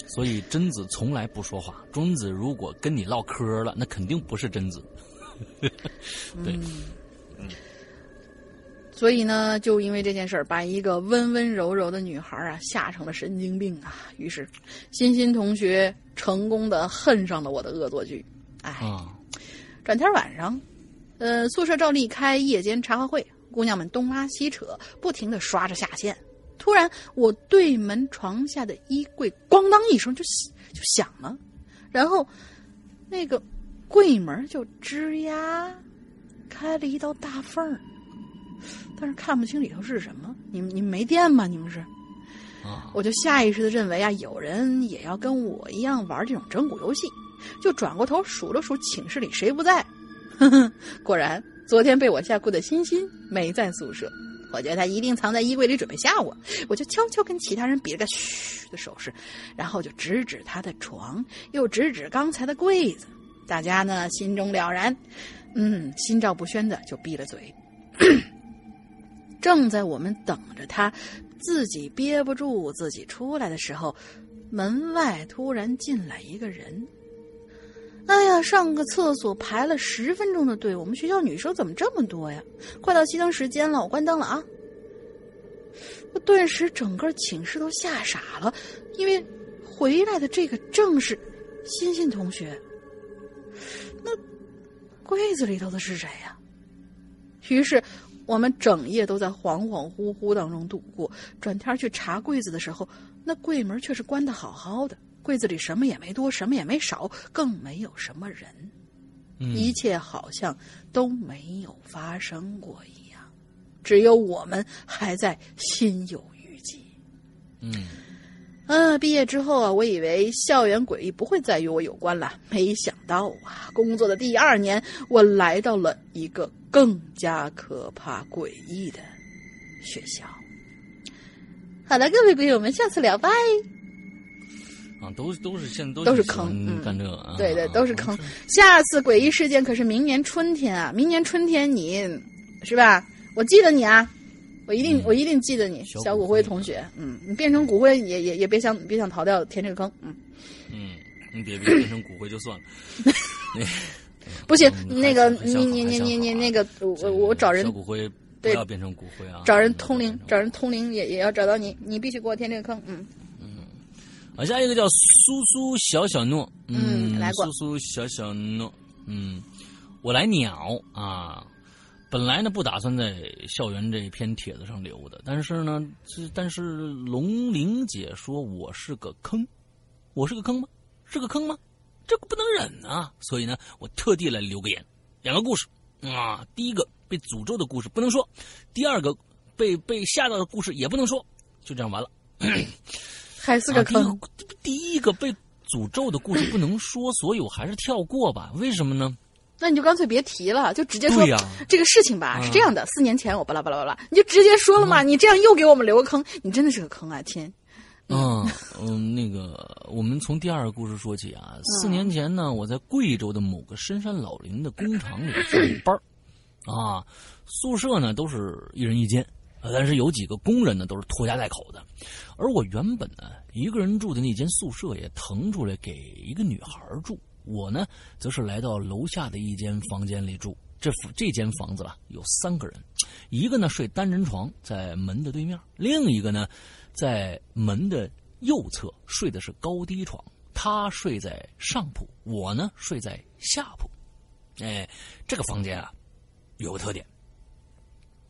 所以贞子从来不说话。贞子如果跟你唠嗑了，那肯定不是贞子。对，所以呢，就因为这件事儿，把一个温温柔柔的女孩啊吓成了神经病啊。于是，欣欣同学成功的恨上了我的恶作剧。哎，啊，转天晚上，呃，宿舍照例开夜间茶话会，姑娘们东拉西扯，不停的刷着下线。突然，我对门床下的衣柜咣当一声就就响了，然后那个柜门就吱呀开了一道大缝儿，但是看不清里头是什么。你们你们没电吗？你们是？啊，我就下意识的认为啊，有人也要跟我一样玩这种整蛊游戏，就转过头数了数寝室里谁不在，呵呵，果然昨天被我吓哭的欣欣没在宿舍，我觉得他一定藏在衣柜里准备吓我，我就悄悄跟其他人比了个嘘的手势，然后就指指他的床，又指指刚才的柜子，大家呢心中了然，嗯，心照不宣的就闭了嘴。正在我们等着他自己憋不住自己出来的时候，门外突然进来一个人。哎呀，上个厕所排了十分钟的队，我们学校女生怎么这么多呀？快到熄灯时间了，我关灯了啊！我顿时整个寝室都吓傻了，因为回来的这个正是欣欣同学。那柜子里头的是谁呀？于是。我们整夜都在恍恍惚惚当中度过。转天去查柜子的时候，那柜门却是关的好好的，柜子里什么也没多，什么也没少，更没有什么人，嗯一切好像都没有发生过一样，只有我们还在心有余悸。嗯啊，毕业之后啊，我以为校园诡异不会再与我有关了，没想到啊，工作的第二年，我来到了一个更加可怕诡异的学校。好了，各位鬼友们，下次聊，拜。啊，都都是现在都都是坑嗯干这个啊，对对，都是坑啊。下次诡异事件可是明年春天啊！明年春天你是吧？我记得你啊，我一定、嗯我一定记得你，小小骨骨灰灰同学。嗯，你变成骨灰也也也别想别想逃掉填这个坑。嗯，嗯，你别别变成骨灰就算了。不行，嗯那个你你你你你那个我我我找人小骨灰不对要变成骨灰啊，找人嗯通灵，找人通灵也也要找到你，你必须给我填这个坑。嗯，啊，下一个叫苏苏小小诺，嗯来过苏苏小小诺，嗯，我来鸟啊。本来呢不打算在校园这篇帖子上留的，但是呢，这但是龙玲姐说我是个坑，我是个坑吗？是个坑吗？这个不能忍啊！所以呢，我特地来留个言，两个故事啊。第一个被诅咒的故事不能说，第二个被被吓到的故事也不能说，就这样完了。还是个啊、坑。第一个第一个被诅咒的故事不能说，所以我还是跳过吧。为什么呢？那你就干脆别提了，就直接说这个事情吧，嗯是这样的，四年前我巴拉巴拉巴拉，你就直接说了嘛，你这样又给我们留个坑，你真的是个坑啊！亲，嗯嗯，那个，我们从第二个故事说起啊。四年前呢，我在贵州的某个深山老林的工厂里上班儿啊，宿舍呢都是一人一间，呃但是有几个工人呢都是拖家带口的，而我原本呢一个人住的那间宿舍也腾出来给一个女孩住，我呢则是来到楼下的一间房间里住。这这间房子吧有三个人，一个呢睡单人床在门的对面，另一个呢在门的右侧睡的是高低床，他睡在上铺，我呢睡在下铺。哎，这个房间啊有个特点，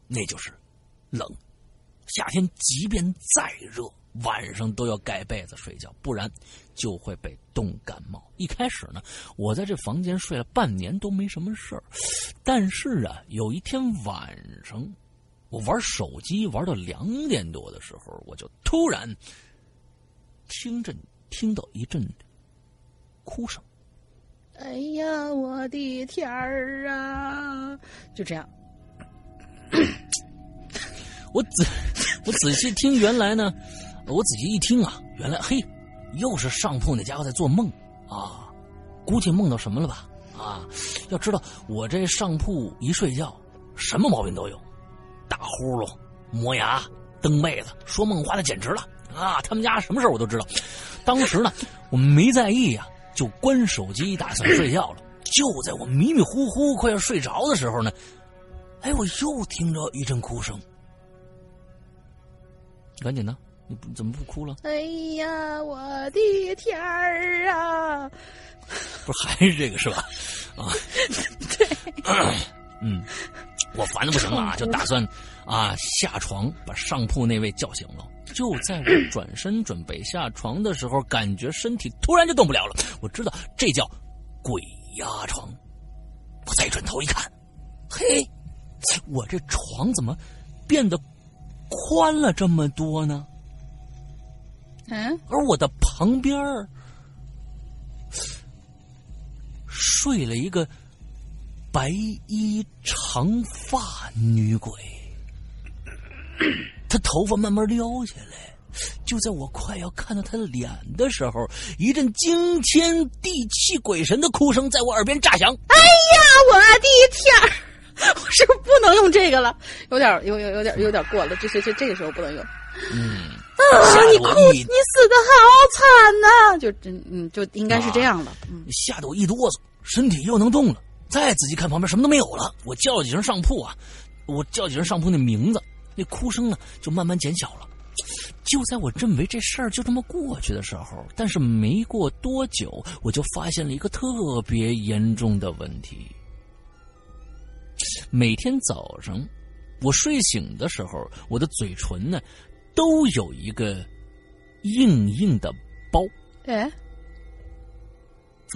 那就是冷。夏天即便再热，晚上都要盖被子睡觉，不然就会被冻感冒。一开始呢，我在这房间睡了半年都没什么事儿，但是啊，有一天晚上，我玩手机玩到两点多的时候，我就突然听着听到一阵哭声。哎呀，我的天儿啊！就这样，我仔我仔细听，原来呢，我仔细一听啊，原来嘿，又是上铺那家伙在做梦啊，估计梦到什么了吧？啊，要知道我这上铺一睡觉，什么毛病都有，打呼噜、磨牙、蹬被子、说梦话的简直了啊！他们家什么事我都知道。当时呢，我没在意呀、就关手机打算睡觉了。就在我迷迷糊糊快要睡着的时候呢，哎，我又听着一阵哭声，赶紧的，你不怎么不哭了？哎呀，我的天儿啊！不是还是这个是吧？啊，对，嗯，我烦的不行了啊，就打算啊下床把上铺那位叫醒了。就在我转身准备下床的时候，感觉身体突然就动不了了。我知道这叫鬼压床。我再转头一看，嘿，我这床怎么变得宽了这么多呢？嗯，而我的旁边儿睡了一个白衣长发女鬼，她头发慢慢撩下来。就在我快要看到她的脸的时候，一阵惊天地泣鬼神的哭声在我耳边炸响。哎呀，我的天儿！我是不是不能用这个了？有点有有有点有点过了，这这这这个时候不能用。嗯，啊，吓你哭，你死的好惨呐、就真嗯，就应该是这样了。嗯，吓得我一哆嗦，身体又能动了。再仔细看旁边，什么都没有了。我叫了几声上铺啊，我叫几声上铺那名字，那哭声呢就慢慢减小了。就在我认为这事儿就这么过去的时候，但是没过多久，我就发现了一个特别严重的问题。每天早上我睡醒的时候，我的嘴唇呢都有一个硬硬的包。哎，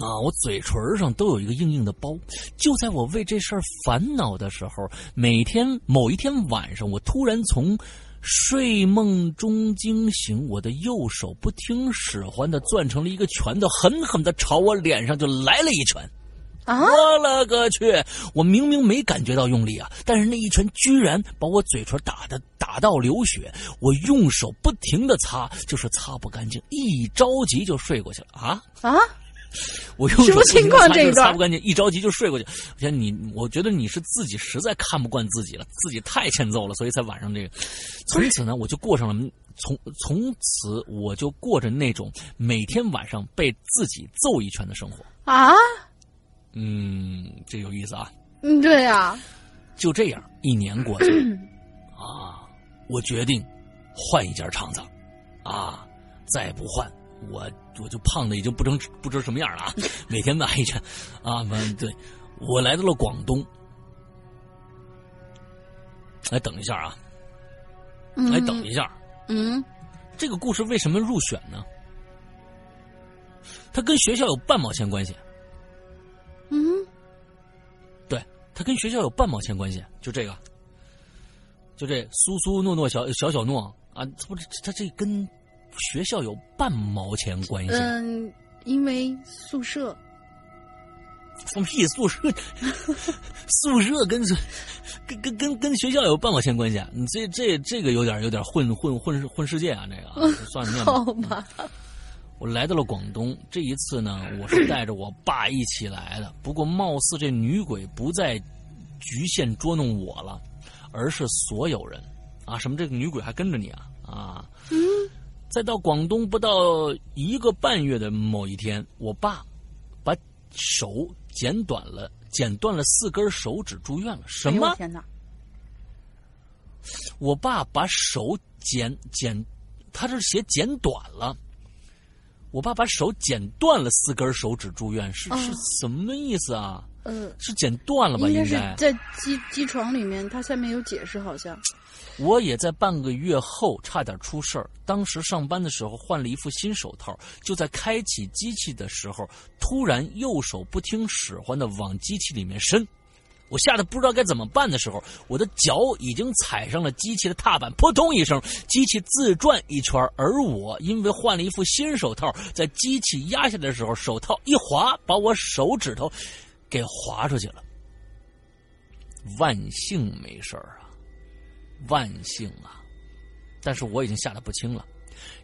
啊，我嘴唇上都有一个硬硬的包。就在我为这事儿烦恼的时候，每天某一天晚上，我突然从睡梦中惊醒，我的右手不听使唤的攥成了一个拳头，狠狠的朝我脸上就来了一拳。啊，我勒个去！我明明没感觉到用力啊，但是那一拳居然把我嘴唇打的打到流血。我用手不停的擦，就是擦不干净，一着急就睡过去了啊！啊，我用什么情况这一段擦不干净，一着急就睡过去。我觉得你，我觉得你是自己实在看不惯自己了，自己太欠揍了，所以才晚上这个。从此呢，我就过上了从从此我就过着那种每天晚上被自己揍一拳的生活。啊，嗯，这有意思啊。嗯，对呀、就这样，一年过去了，啊，我决定换一家厂子，啊，再不换，我我就胖的已经不成不知什么样了啊！每天买一拳，啊，完对，我来到了广东。哎，等一下啊！嗯，哎，等一下，嗯，这个故事为什么入选呢？它跟学校有半毛钱关系。对，它跟学校有半毛钱关系，就这个，就这苏苏诺诺小小小诺啊，他不是他这跟学校有半毛钱关系？嗯，因为宿舍，放屁！宿舍，宿舍跟跟跟跟跟学校有半毛钱关系啊？你这这这个有点有点混混混混世界啊！这个啊算了，念 吧好吧，我来到了广东，这一次呢，我是带着我爸一起来的。不过，貌似这女鬼不再局限捉弄我了，而是所有人啊！什么这个女鬼还跟着你啊？啊！嗯。再到广东不到一个半月的某一天，我爸把手剪短了，剪断了四根手指，住院了。什么哎呦我？天哪！我爸把手剪剪，他这写剪短了。我爸把手剪断了四根手指住院，是、哦是什么意思啊？呃，是剪断了吧？应该是。在机机床里面，它下面有解释，好像。我也在半个月后差点出事儿。当时上班的时候换了一副新手套，就在开启机器的时候，突然右手不听使唤的往机器里面伸。我吓得不知道该怎么办的时候，我的脚已经踩上了机器的踏板，扑通一声，机器自转一圈，而我因为换了一副新手套，在机器压下来的时候，手套一滑，把我手指头给划出去了。万幸没事儿啊，万幸啊！但是我已经吓得不轻了。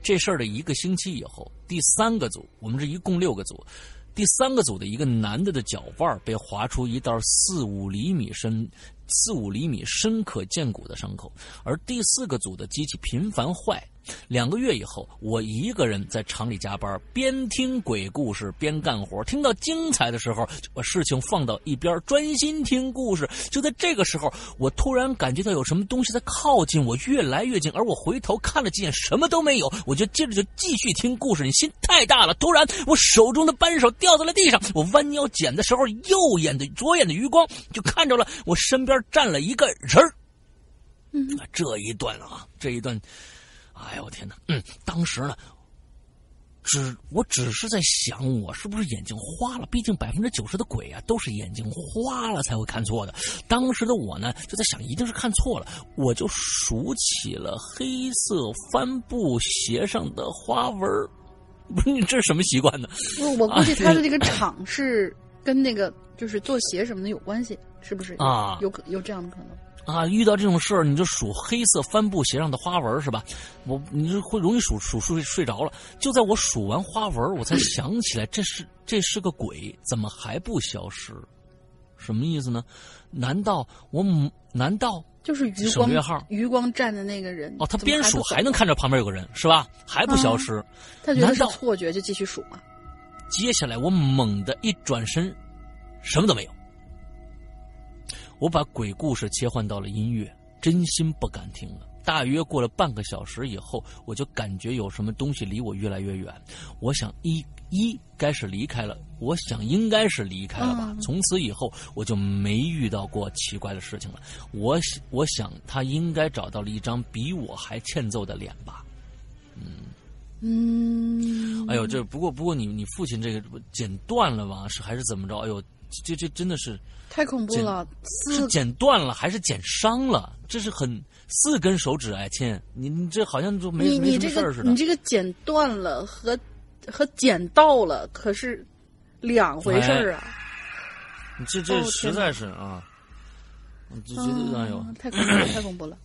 这事儿的一个星期以后，第三个组，我们这一共六个组，第三个组的一个男的的脚腕被划出一道四五厘米深、四五厘米深可见骨的伤口，而第四个组的机器频繁坏，两个月以后，我一个人在厂里加班，边听鬼故事边干活。听到精彩的时候，就把事情放到一边，专心听故事。就在这个时候，我突然感觉到有什么东西在靠近我，越来越近。而我回头看了几眼，什么都没有。我就接着就继续听故事。你心太大了。突然，我手中的扳手掉在了地上。我弯腰捡的时候，右眼的左眼的余光就看着了我身边站了一个人儿。嗯，这一段啊，这一段，哎呦我天哪！嗯，当时呢，只我只是在想，我是不是眼睛花了？毕竟百分之九十的鬼啊，都是眼睛花了才会看错的。当时的我呢，就在想，一定是看错了。我就数起了黑色帆布鞋上的花纹不是 你这是什么习惯呢？我我估计他的这个厂是跟那个就是做鞋什么的有关系，是不是？啊，有可有这样的可能。啊，遇到这种事儿你就数黑色帆布鞋上的花纹是吧？我你就会容易数数睡睡着了。就在我数完花纹，我才想起来这是这是个鬼，怎么还不消失？什么意思呢？难道我难道就是余光余光站的那个人？哦，他边数还能看着旁边有个人是吧？还不消失？他觉得是错觉，就继续数嘛。接下来我猛地一转身，什么都没有。我把鬼故事切换到了音乐，真心不敢听了。大约过了半个小时以后，我就感觉有什么东西离我越来越远。我想一一该是离开了，我想应该是离开了吧。嗯、从此以后，我就没遇到过奇怪的事情了。我我想他应该找到了一张比我还欠揍的脸吧。嗯嗯，哎呦，这不过不过你你父亲这个剪断了吧？是还是怎么着？哎呦。这这真的是太恐怖了！是剪断了还是剪伤了？这是很四根手指哎，亲，你你这好像就没你你这个事儿似的。你这个剪断了和和剪到了可是两回事儿啊！你这这实在是啊，我就觉得哎呦，太恐怖了，太恐怖了。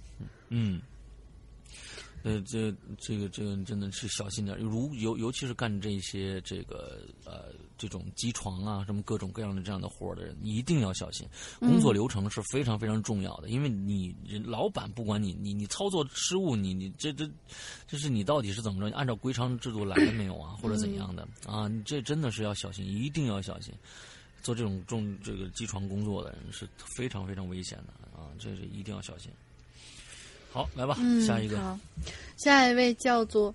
嗯。呃，这这个这个真的是小心点，如尤尤其是干这些这个呃这种机床啊什么各种各样的这样的活的人，一定要小心。工作流程是非常非常重要的，因为你老板不管你你你操作失误，你你这这这是你到底是怎么着？按照规章制度来了没有啊？或者怎样的啊？你这真的是要小心，一定要小心。做这种重这个机床工作的人是非常非常危险的啊！这是一定要小心。好，来吧，嗯、下一个。好，下一位叫做，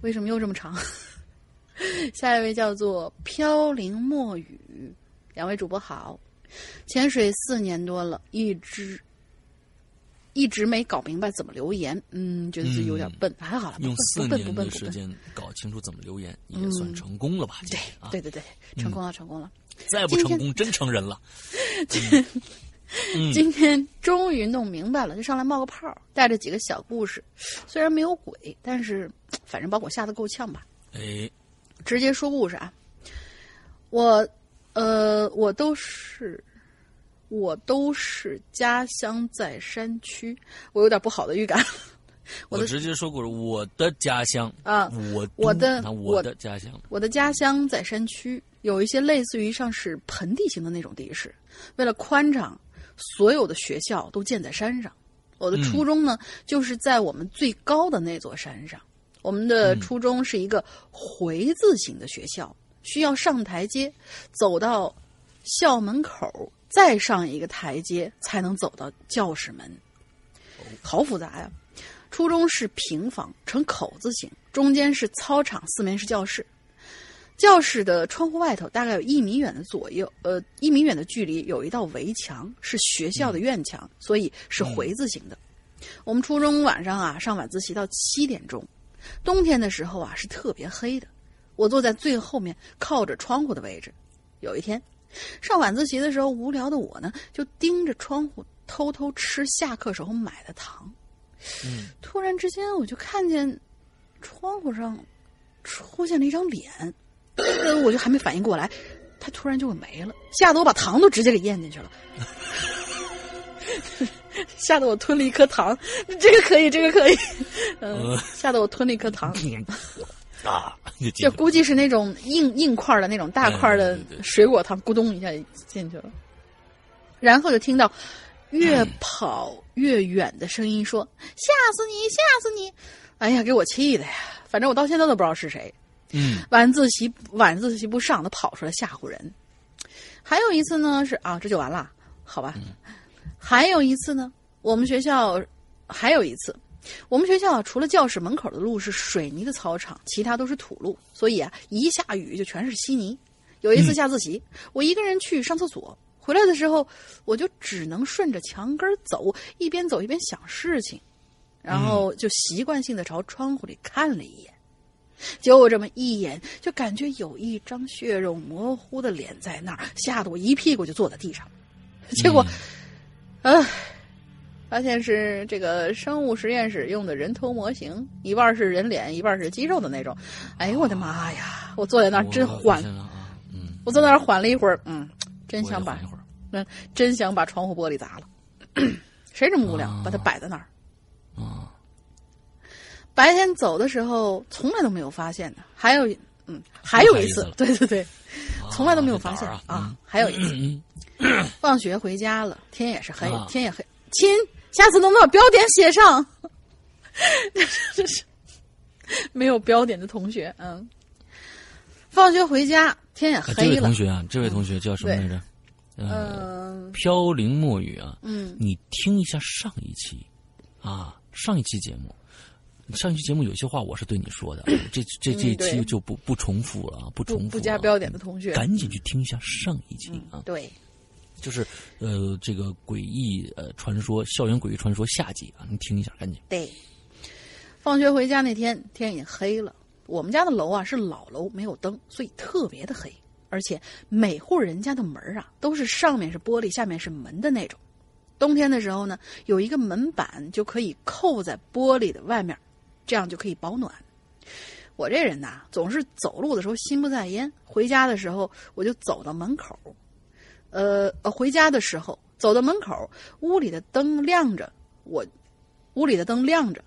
为什么又这么长？下一位叫做飘零墨雨，两位主播好。潜水四年多了，一直一直没搞明白怎么留言，嗯，觉得自己有点笨，还好了，用四年的时间搞清楚怎么留言，也算成功了吧？对，啊、对对对，成功了，成功了。再不成功，真成人了。今天终于弄明白了，就上来冒个泡，带着几个小故事。虽然没有鬼，但是反正把我吓得够呛吧。哎，直接说故事啊！我，呃，我都是，我都是家乡在山区，我有点不好的预感。我直接说故事，我的家乡啊，我我的我的家乡，我的家乡在山区，有一些类似于像是盆地型的那种地势，为了宽敞。所有的学校都建在山上，我的初中呢、嗯、就是在我们最高的那座山上。我们的初中是一个回字形的学校，需要上台阶，走到校门口，再上一个台阶才能走到教室门，好复杂呀！初中是平房，呈口字形，中间是操场，四面是教室。教室的窗户外头大概有一米远的左右，呃，一米远的距离有一道围墙，是学校的院墙，嗯、所以是回字形的。嗯、我们初中晚上啊上晚自习到七点钟，冬天的时候啊是特别黑的。我坐在最后面靠着窗户的位置。有一天上晚自习的时候，无聊的我呢就盯着窗户偷偷吃下课时候买的糖。嗯，突然之间我就看见窗户上出现了一张脸。呃，我就还没反应过来，他突然就没了，吓得我把糖都直接给咽进去了，吓得我吞了一颗糖，这个可以，这个可以，嗯、呃，吓得我吞了一颗糖，啊，就估计是那种硬硬块的那种大块的水果糖，咕咚一下进去了，然后就听到越跑越远的声音说：“吓死你，吓死你！”哎呀，给我气的呀！反正我到现在都不知道是谁。嗯晚自习晚自习不上，他跑出来吓唬人。还有一次呢，是啊，这就完了，好吧。还有一次呢，我们学校还有一次，我们学校除了教室门口的路是水泥的操场，其他都是土路，所以啊，一下雨就全是稀泥。有一次下自习，我一个人去上厕所，回来的时候，我就只能顺着墙根走，一边走一边想事情，然后就习惯性的朝窗户里看了一眼。就这么一眼，就感觉有一张血肉模糊的脸在那儿，吓得我一屁股就坐在地上。结果，啊，发现是这个生物实验室用的人头模型，一半是人脸，一半是肌肉的那种。哎呦我的妈呀！我坐在那儿真缓，啊，嗯，我坐在那儿缓了一会儿，嗯，真想把。嗯，真想把窗户玻璃砸了。谁这么无聊，啊把它摆在那儿？啊，白天走的时候从来都没有发现的。还有，嗯，还有一次对对对，从来都没有发现啊。还有一次，嗯 放学回家了，天也是黑啊，天也黑。亲，下次能不能把标点写上？这是没有标点的同学，嗯。放学回家，天也黑了这位黑同，学啊，这位同学叫什么来着？呃，嗯飘零墨雨啊，嗯，你听一下上一期啊，上一期节目，上一期节目有些话我是对你说的，这这这一期就不不重复了啊，不不重复了不加标点的同学，赶紧去听一下上一期啊，对，就是呃这个诡异呃传说校园诡异传说下集啊，你听一下，赶紧。对，放学回家那天天已经黑了。我们家的楼啊是老楼，没有灯，所以特别的黑。而且每户人家的门啊都是上面是玻璃，下面是门的那种。冬天的时候呢，有一个门板就可以扣在玻璃的外面，这样就可以保暖。我这人呐，总是走路的时候心不在焉，回家的时候我就走到门口，呃，回家的时候走到门口，屋里的灯亮着，我屋里的灯亮着，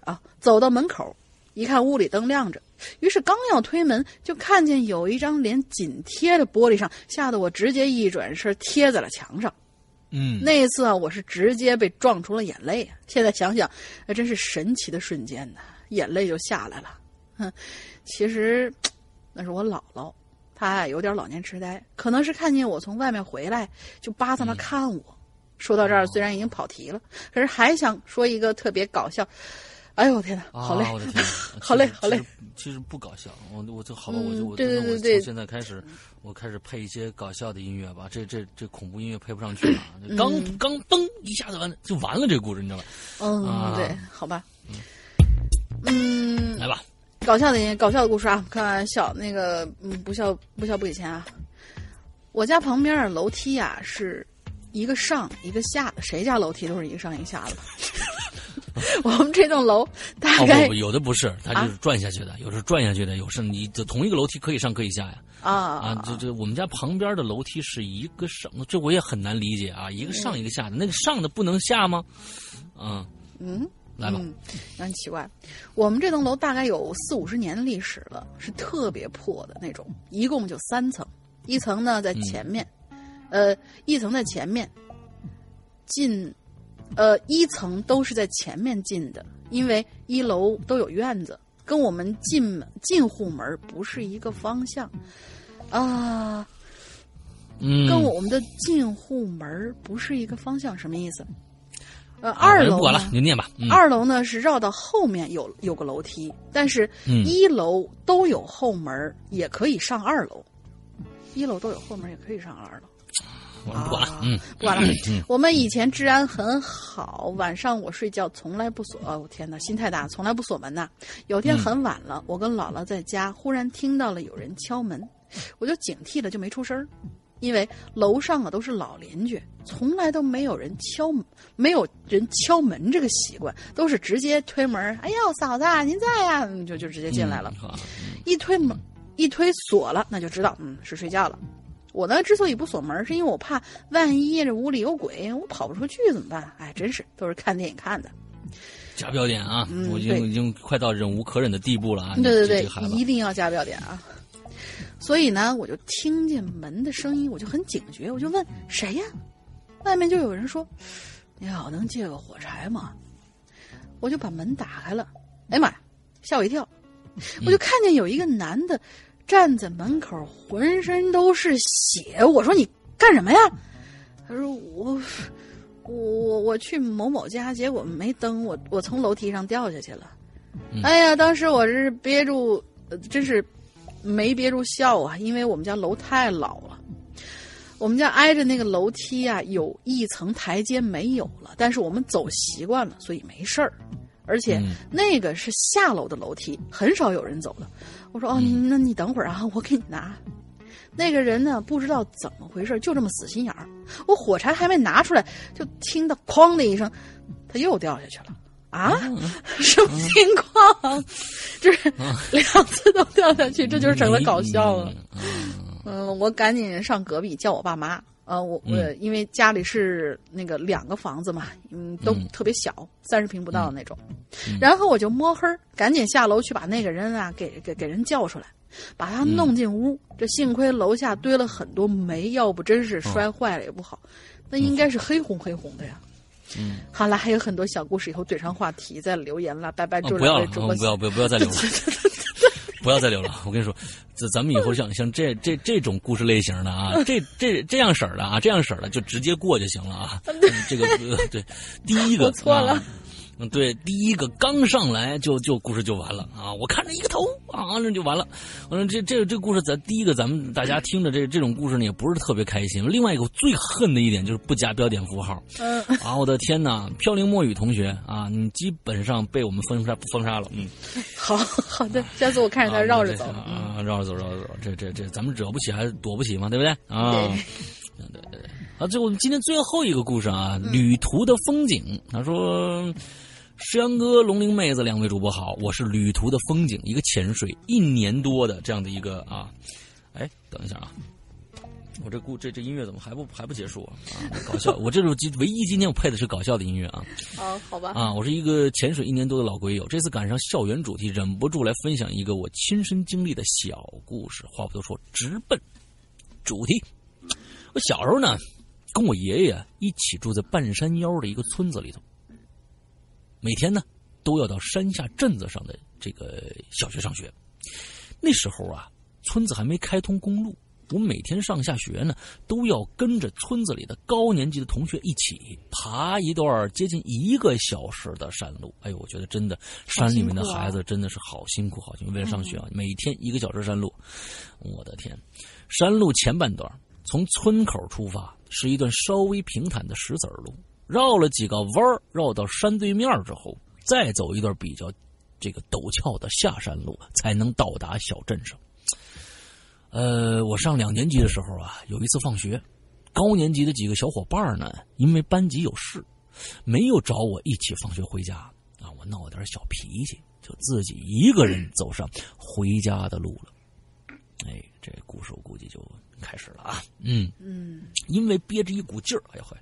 啊，走到门口，一看屋里灯亮着，于是刚要推门，就看见有一张脸紧贴着玻璃上，吓得我直接一转身贴在了墙上。嗯，那一次啊，我是直接被撞出了眼泪啊！现在想想，那真是神奇的瞬间呐，眼泪就下来了。哼，其实那是我姥姥，她啊有点老年痴呆，可能是看见我从外面回来，就扒在那看我。说到这儿，虽然已经跑题了，可是还想说一个特别搞笑。哎呦我天哪，好累！啊、我的天，好累好累其实不搞笑，我我就好吧，我就嗯我对对对那我对从现在开始，我开始配一些搞笑的音乐吧。这这这恐怖音乐配不上去了，刚刚嘣一下子完就完了，这个故事你知道吧？嗯，啊对，好吧。嗯，来吧，搞笑的音搞笑的故事啊，看笑那个嗯，不笑不笑不给钱啊。我家旁边的楼梯啊是一个上一个下的，谁家楼梯都是一个上一个下的吧？我们这栋楼大哦概有的不是，它就是转下去的，有时候转下去的，有时你的同一个楼梯可以上可以下呀。啊啊，这这我们家旁边的楼梯是一个上，这我也很难理解啊，一个上一个下的，那个上的不能下吗？嗯，嗯，来吧，嗯，很奇怪。我们这栋楼大概有四五十年的历史了，是特别破的那种，一共就三层，一层呢在前面，呃，一层在前面，进，呃，一层都是在前面进的，因为一楼都有院子，跟我们进门进户门不是一个方向，啊、嗯，跟我们的进户门不是一个方向，什么意思？呃，啊二楼不管了，你念吧。嗯、二楼呢是绕到后面有有个楼梯，但是嗯一楼都有后门，也可以上二楼。一楼都有后门，也可以上二楼。我不管了啊，嗯，不管了嗯，我们以前治安很好，晚上我睡觉从来不锁。哦，我天哪，心太大，从来不锁门呐。有天很晚了，我跟姥姥在家，忽然听到了有人敲门，我就警惕了，就没出声儿因为楼上啊都是老邻居，从来都没有人敲门，没有人敲门这个习惯，都是直接推门。哎呦，嫂子啊您在呀？嗯就就直接进来了。嗯一推门，一推锁了，那就知道嗯是睡觉了。我呢之所以不锁门，是因为我怕万一这屋里有鬼，我跑不出去怎么办？哎，真是都是看电影看的。加标点啊！嗯我已经已经快到忍无可忍的地步了啊！对对对一定要加标点啊！所以呢，我就听见门的声音，我就很警觉，我就问谁呀？外面就有人说：“你好，能借个火柴吗？”我就把门打开了，哎呀妈呀，吓我一跳！我就看见有一个男的站在门口，浑身都是血。我说：“你干什么呀？”他说：“我，我，我我去某某家，结果没灯，我我从楼梯上掉下去了。”哎呀，当时我是憋住，真是没憋住笑啊，因为我们家楼太老了。我们家挨着那个楼梯啊，有一层台阶没有了，但是我们走习惯了，所以没事儿。而且那个是下楼的楼梯，很少有人走的。我说哦，那你等会儿啊，我给你拿。那个人呢，不知道怎么回事，就这么死心眼儿。我火柴还没拿出来，就听到哐的一声，他又掉下去了。啊，什么情况？就是两次都掉下去，这就成了搞笑了。嗯，我赶紧上隔壁叫我爸妈。呃，我我因为家里是那个两个房子嘛，嗯，都特别小，三十平不到的那种。然后我就摸黑，赶紧下楼去把那个人啊给给给人叫出来，把他弄进屋。这幸亏楼下堆了很多煤，要不真是摔坏了也不好。那应该是黑红黑红的呀。嗯，好了，还有很多小故事，以后怼上话题再留言了，拜拜，祝不要了，主播不要不要不要再留了，不要再留了。我跟你说，咱咱们以后像像这这这种故事类型的啊，这这这样式儿的啊，这样式儿的就直接过就行了啊。这个对，第一个错了。嗯，对，第一个刚上来就就故事就完了啊！我看着一个头啊，那就完了。我说这这这故事，咱第一个咱们大家听着这这种故事呢，也不是特别开心。另外一个最恨的一点就是不加标点符号。嗯 啊，我的天哪！飘零墨雨同学啊，你基本上被我们封杀封杀了。嗯，好好的，下次我看着他绕着走啊，绕着走绕着走。这这这，咱们惹不起还是躲不起嘛，对不对啊？对对对。啊，这我们今天最后一个故事啊，旅途的风景。他说。石阳哥、龙鳞妹子两位主播好，我是旅途的风景，一个潜水一年多的这样的一个啊，哎，等一下啊，我这故这这音乐怎么还不还不结束啊？啊，搞笑！我这首今唯一今天我配的是搞笑的音乐啊。哦，好吧。啊，我是一个潜水一年多的老鬼友，这次赶上校园主题，忍不住来分享一个我亲身经历的小故事。话不多说，直奔主题。我小时候呢，跟我爷爷一起住在半山腰的一个村子里头。每天呢，都要到山下镇子上的这个小学上学。那时候啊，村子还没开通公路，我每天上下学呢，都要跟着村子里的高年级的同学一起爬一段接近一个小时的山路。哎呦，我觉得真的，山里面的孩子真的是好辛苦，好辛苦，为了上学啊，每天一个小时山路。我的天，山路前半段从村口出发，是一段稍微平坦的石子路。绕了几个弯儿，绕到山对面之后，再走一段比较这个陡峭的下山路，才能到达小镇上。呃，我上两年级的时候啊，有一次放学，高年级的几个小伙伴呢，因为班级有事，没有找我一起放学回家啊，我闹点小脾气，就自己一个人走上回家的路了。哎，这故事我估计就开始了啊，嗯嗯，因为憋着一股劲儿，哎呀嘿。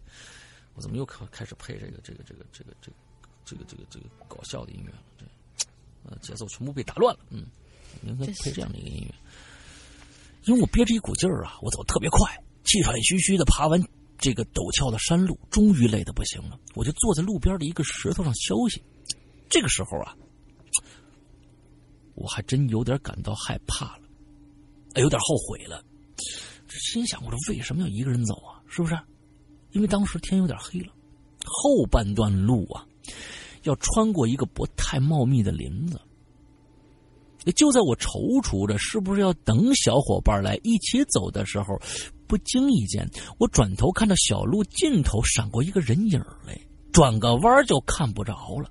我怎么又开开始配这个这个这个这个这个这个这个这个搞笑的音乐了？这呃节奏全部被打乱了。嗯，应该配这样的一个音乐，因为我憋着一股劲儿啊，我走特别快，气喘吁吁的爬完这个陡峭的山路，终于累得不行了，我就坐在路边的一个石头上休息。这个时候啊，我还真有点感到害怕了，有点后悔了。心想：我说为什么要一个人走啊？是不是？因为当时天有点黑了，后半段路啊，要穿过一个不太茂密的林子。就在我踌躇着是不是要等小伙伴来一起走的时候，不经意间，我转头看到小路尽头闪过一个人影来，转个弯就看不着了。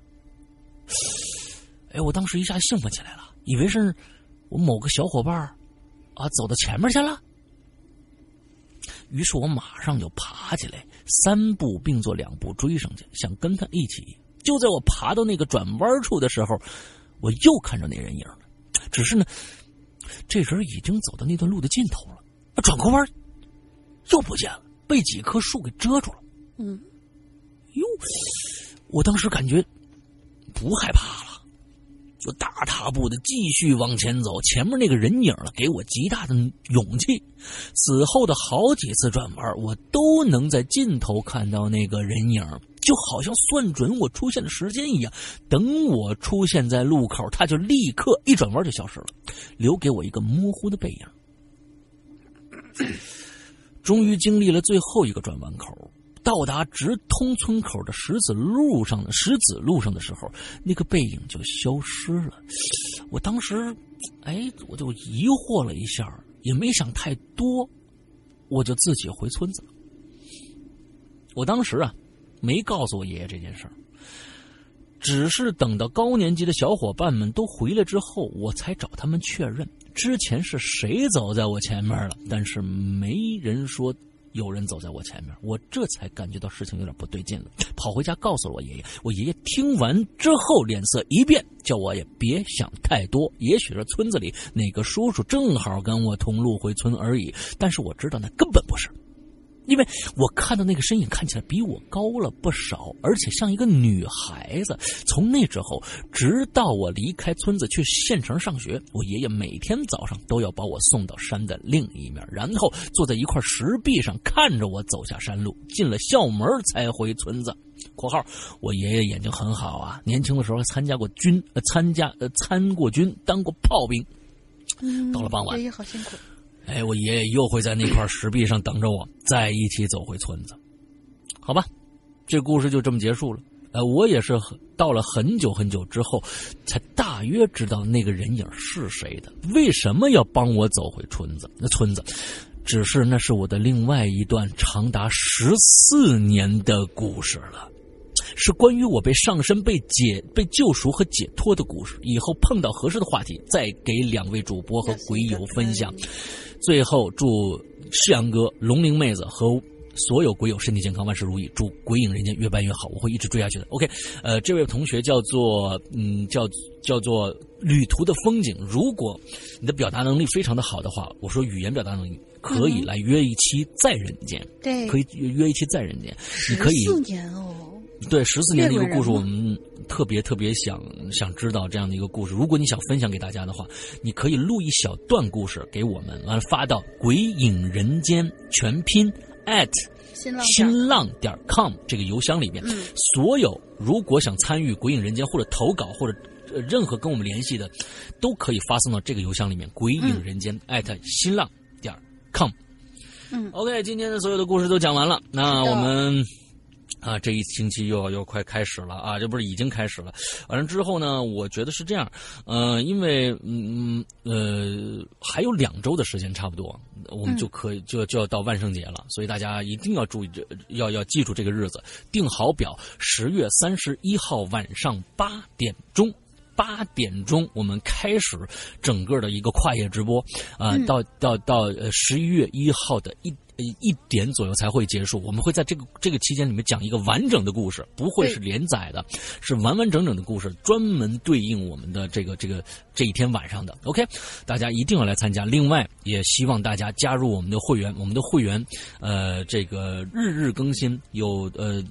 哎，我当时一下兴奋起来了，以为是我某个小伙伴啊走到前面去了。于是我马上就爬起来，三步并作两步追上去，想跟他一起。就在我爬到那个转弯处的时候，我又看着那人影了。只是呢，这人已经走到那段路的尽头了。转个弯，又不见了，被几棵树给遮住了。嗯，哟，我当时感觉不害怕了，就大踏步的继续往前走，前面那个人影了，给我极大的勇气。此后的好几次转弯，我都能在尽头看到那个人影，就好像算准我出现的时间一样。等我出现在路口，他就立刻一转弯就消失了，留给我一个模糊的背影。终于经历了最后一个转弯口。到达直通村口的石子路上的石子路上的时候，那个背影就消失了。我当时，哎，我就疑惑了一下，也没想太多，我就自己回村子了。我当时啊，没告诉我爷爷这件事儿，只是等到高年级的小伙伴们都回来之后，我才找他们确认之前是谁走在我前面了，但是没人说。有人走在我前面，我这才感觉到事情有点不对劲了，跑回家告诉了我爷爷。我爷爷听完之后脸色一变，叫我也别想太多，也许是村子里哪个叔叔正好跟我同路回村而已。但是我知道那根本不是。因为我看到那个身影看起来比我高了不少，而且像一个女孩子。从那之后，直到我离开村子去县城上学，我爷爷每天早上都要把我送到山的另一面，然后坐在一块石壁上看着我走下山路，进了校门才回村子。（括号我爷爷眼睛很好啊，年轻的时候参加过军，呃，参加呃参过军，当过炮兵。嗯，到了傍晚，爷爷好辛苦。哎，我爷爷又会在那块石壁上等着我，再一起走回村子。好吧，这故事就这么结束了。呃，我也是到了很久很久之后，才大约知道那个人影是谁的，为什么要帮我走回村子？那村子，只是那是我的另外一段长达十四年的故事了，是关于我被上身、被解、被救赎和解脱的故事。以后碰到合适的话题，再给两位主播和鬼友分享。最后，祝世阳哥、龙鳞妹子和所有鬼友身体健康，万事如意。祝鬼影人间越办越好，我会一直追下去的。OK，呃，这位同学叫做嗯，叫叫做旅途的风景。如果你的表达能力非常的好的话，我说语言表达能力可以来约一期在人间，对，可以约一期在人间，你可以四年哦。对，十四年的一个故事，我们特别特别想想知道这样的一个故事。如果你想分享给大家的话，你可以录一小段故事给我们，完了发到“鬼影人间”全拼 at 新浪点 com 这个邮箱里面。嗯，所有如果想参与“鬼影人间”或者投稿或者任何跟我们联系的，都可以发送到这个邮箱里面“鬼影人间 at 新浪点 com”。嗯，OK，今天的所有的故事都讲完了，那我们。啊，这一星期又要又快开始了啊！这不是已经开始了？完了之后呢，我觉得是这样，呃，因为嗯呃还有两周的时间差不多，我们就可以就就要到万圣节了，所以大家一定要注意这要要记住这个日子，定好表，十月三十一号晚上八点钟，八点钟我们开始整个的一个跨夜直播啊，到到到呃十一月一号的一。一点左右才会结束。我们会在这个这个期间里面讲一个完整的故事，不会是连载的，是完完整整的故事，专门对应我们的这个这个这一天晚上的。OK，大家一定要来参加。另外，也希望大家加入我们的会员。我们的会员，呃，这个日日更新，有呃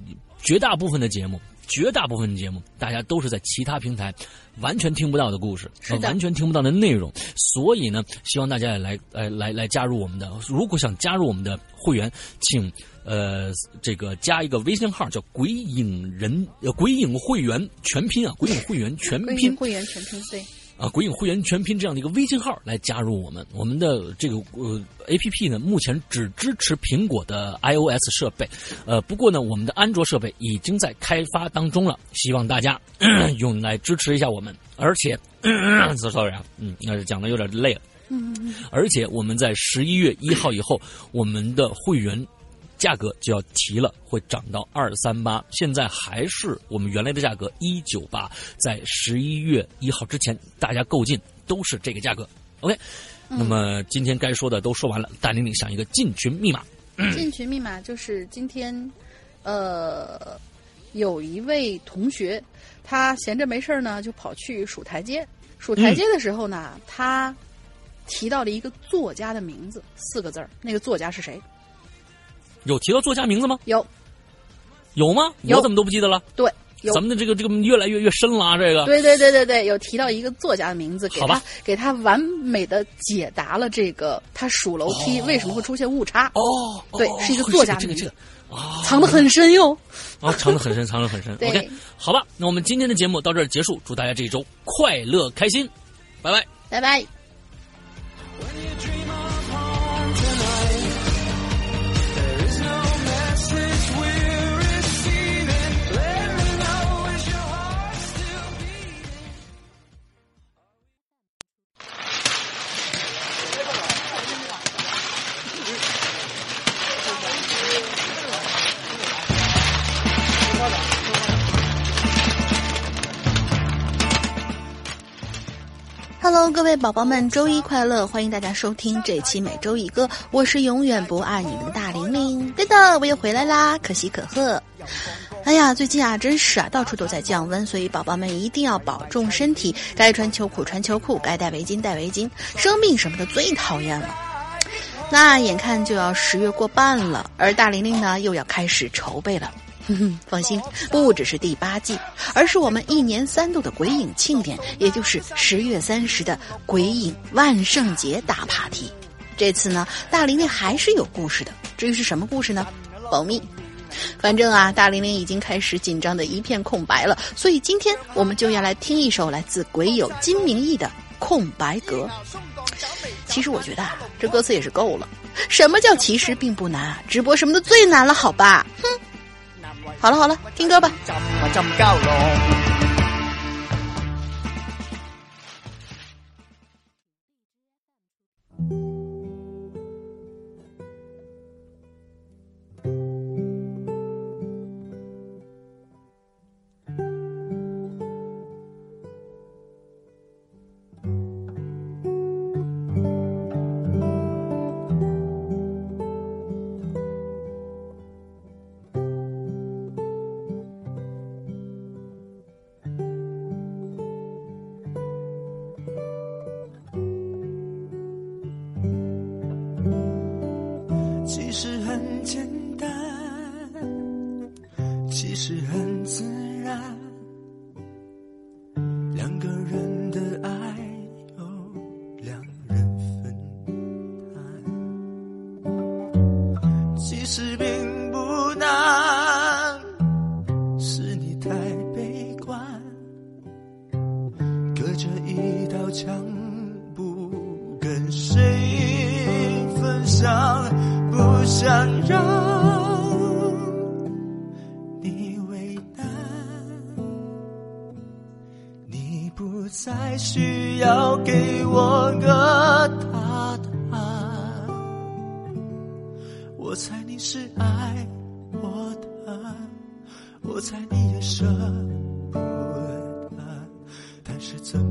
绝大部分的节目。绝大部分节目，大家都是在其他平台完全听不到的故事，完全听不到的内容。所以呢，希望大家也来，来，来来加入我们的。如果想加入我们的会员，请呃这个加一个微信号，叫“鬼影人”呃“鬼影会员全拼”啊，“鬼影会员全拼”会员全拼对。啊，鬼影会员全拼这样的一个微信号来加入我们。我们的这个呃 A P P 呢，目前只支持苹果的 I O S 设备，呃，不过呢，我们的安卓设备已经在开发当中了，希望大家 用来支持一下我们。而且，sorry 啊，嗯，那是讲的有点累了。嗯而且我们在十一月一号以后，我们的会员。价格就要提了，会涨到二三八。现在还是我们原来的价格一九八，在十一月一号之前，大家购进都是这个价格。OK，那么今天该说的都说完了，大玲玲想一个进群密码。进群密码就是今天，呃，有一位同学，他闲着没事呢，就跑去数台阶。数台阶的时候呢，他提到了一个作家的名字，四个字儿。那个作家是谁？有提到作家名字吗？有，有吗？有我怎么都不记得了？对，咱们的这个这个越来越越深了啊，这个对对对对对，有提到一个作家的名字，给他好吧给他完美的解答了这个他数楼梯为什么会出现误差，哦，对哦是一个作家这个这个啊，藏得很深哟。啊，藏得很深，藏得很深。OK，好吧，那我们今天的节目到这儿结束，祝大家这一周快乐开心，拜拜。拜拜。宝宝们，周一快乐！欢迎大家收听这期每周一歌，我是永远不爱你们的大玲玲。对的，我又回来啦，可喜可贺。哎呀，最近啊，真是啊，到处都在降温，所以宝宝们一定要保重身体，该穿秋裤穿秋裤，该戴围巾戴围巾，生病什么的最讨厌了。那眼看就要十月过半了，而大玲玲呢又要开始筹备了。哼哼，放心，不只是第八季，而是我们一年三度的鬼影庆典，也就是十月三十的鬼影万圣节大 party。这次呢，大玲玲还是有故事的，至于是什么故事呢？保密。反正啊，大玲玲已经开始紧张的一片空白了，所以今天我们就要来听一首来自鬼友金明义的《空白格》。其实我觉得啊，这歌词也是够了。什么叫其实并不难？直播什么的最难了，好吧？哼。好了好了，听歌吧。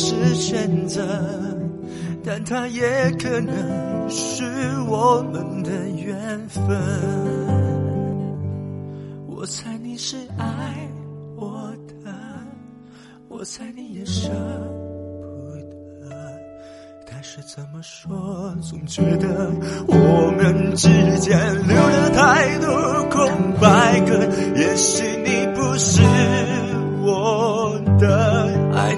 是选择，但它也可能是我们的缘分。我猜你是爱我的，我猜你也舍不得，但是怎么说，总觉得我们之间留了太多空白格。也许你不是，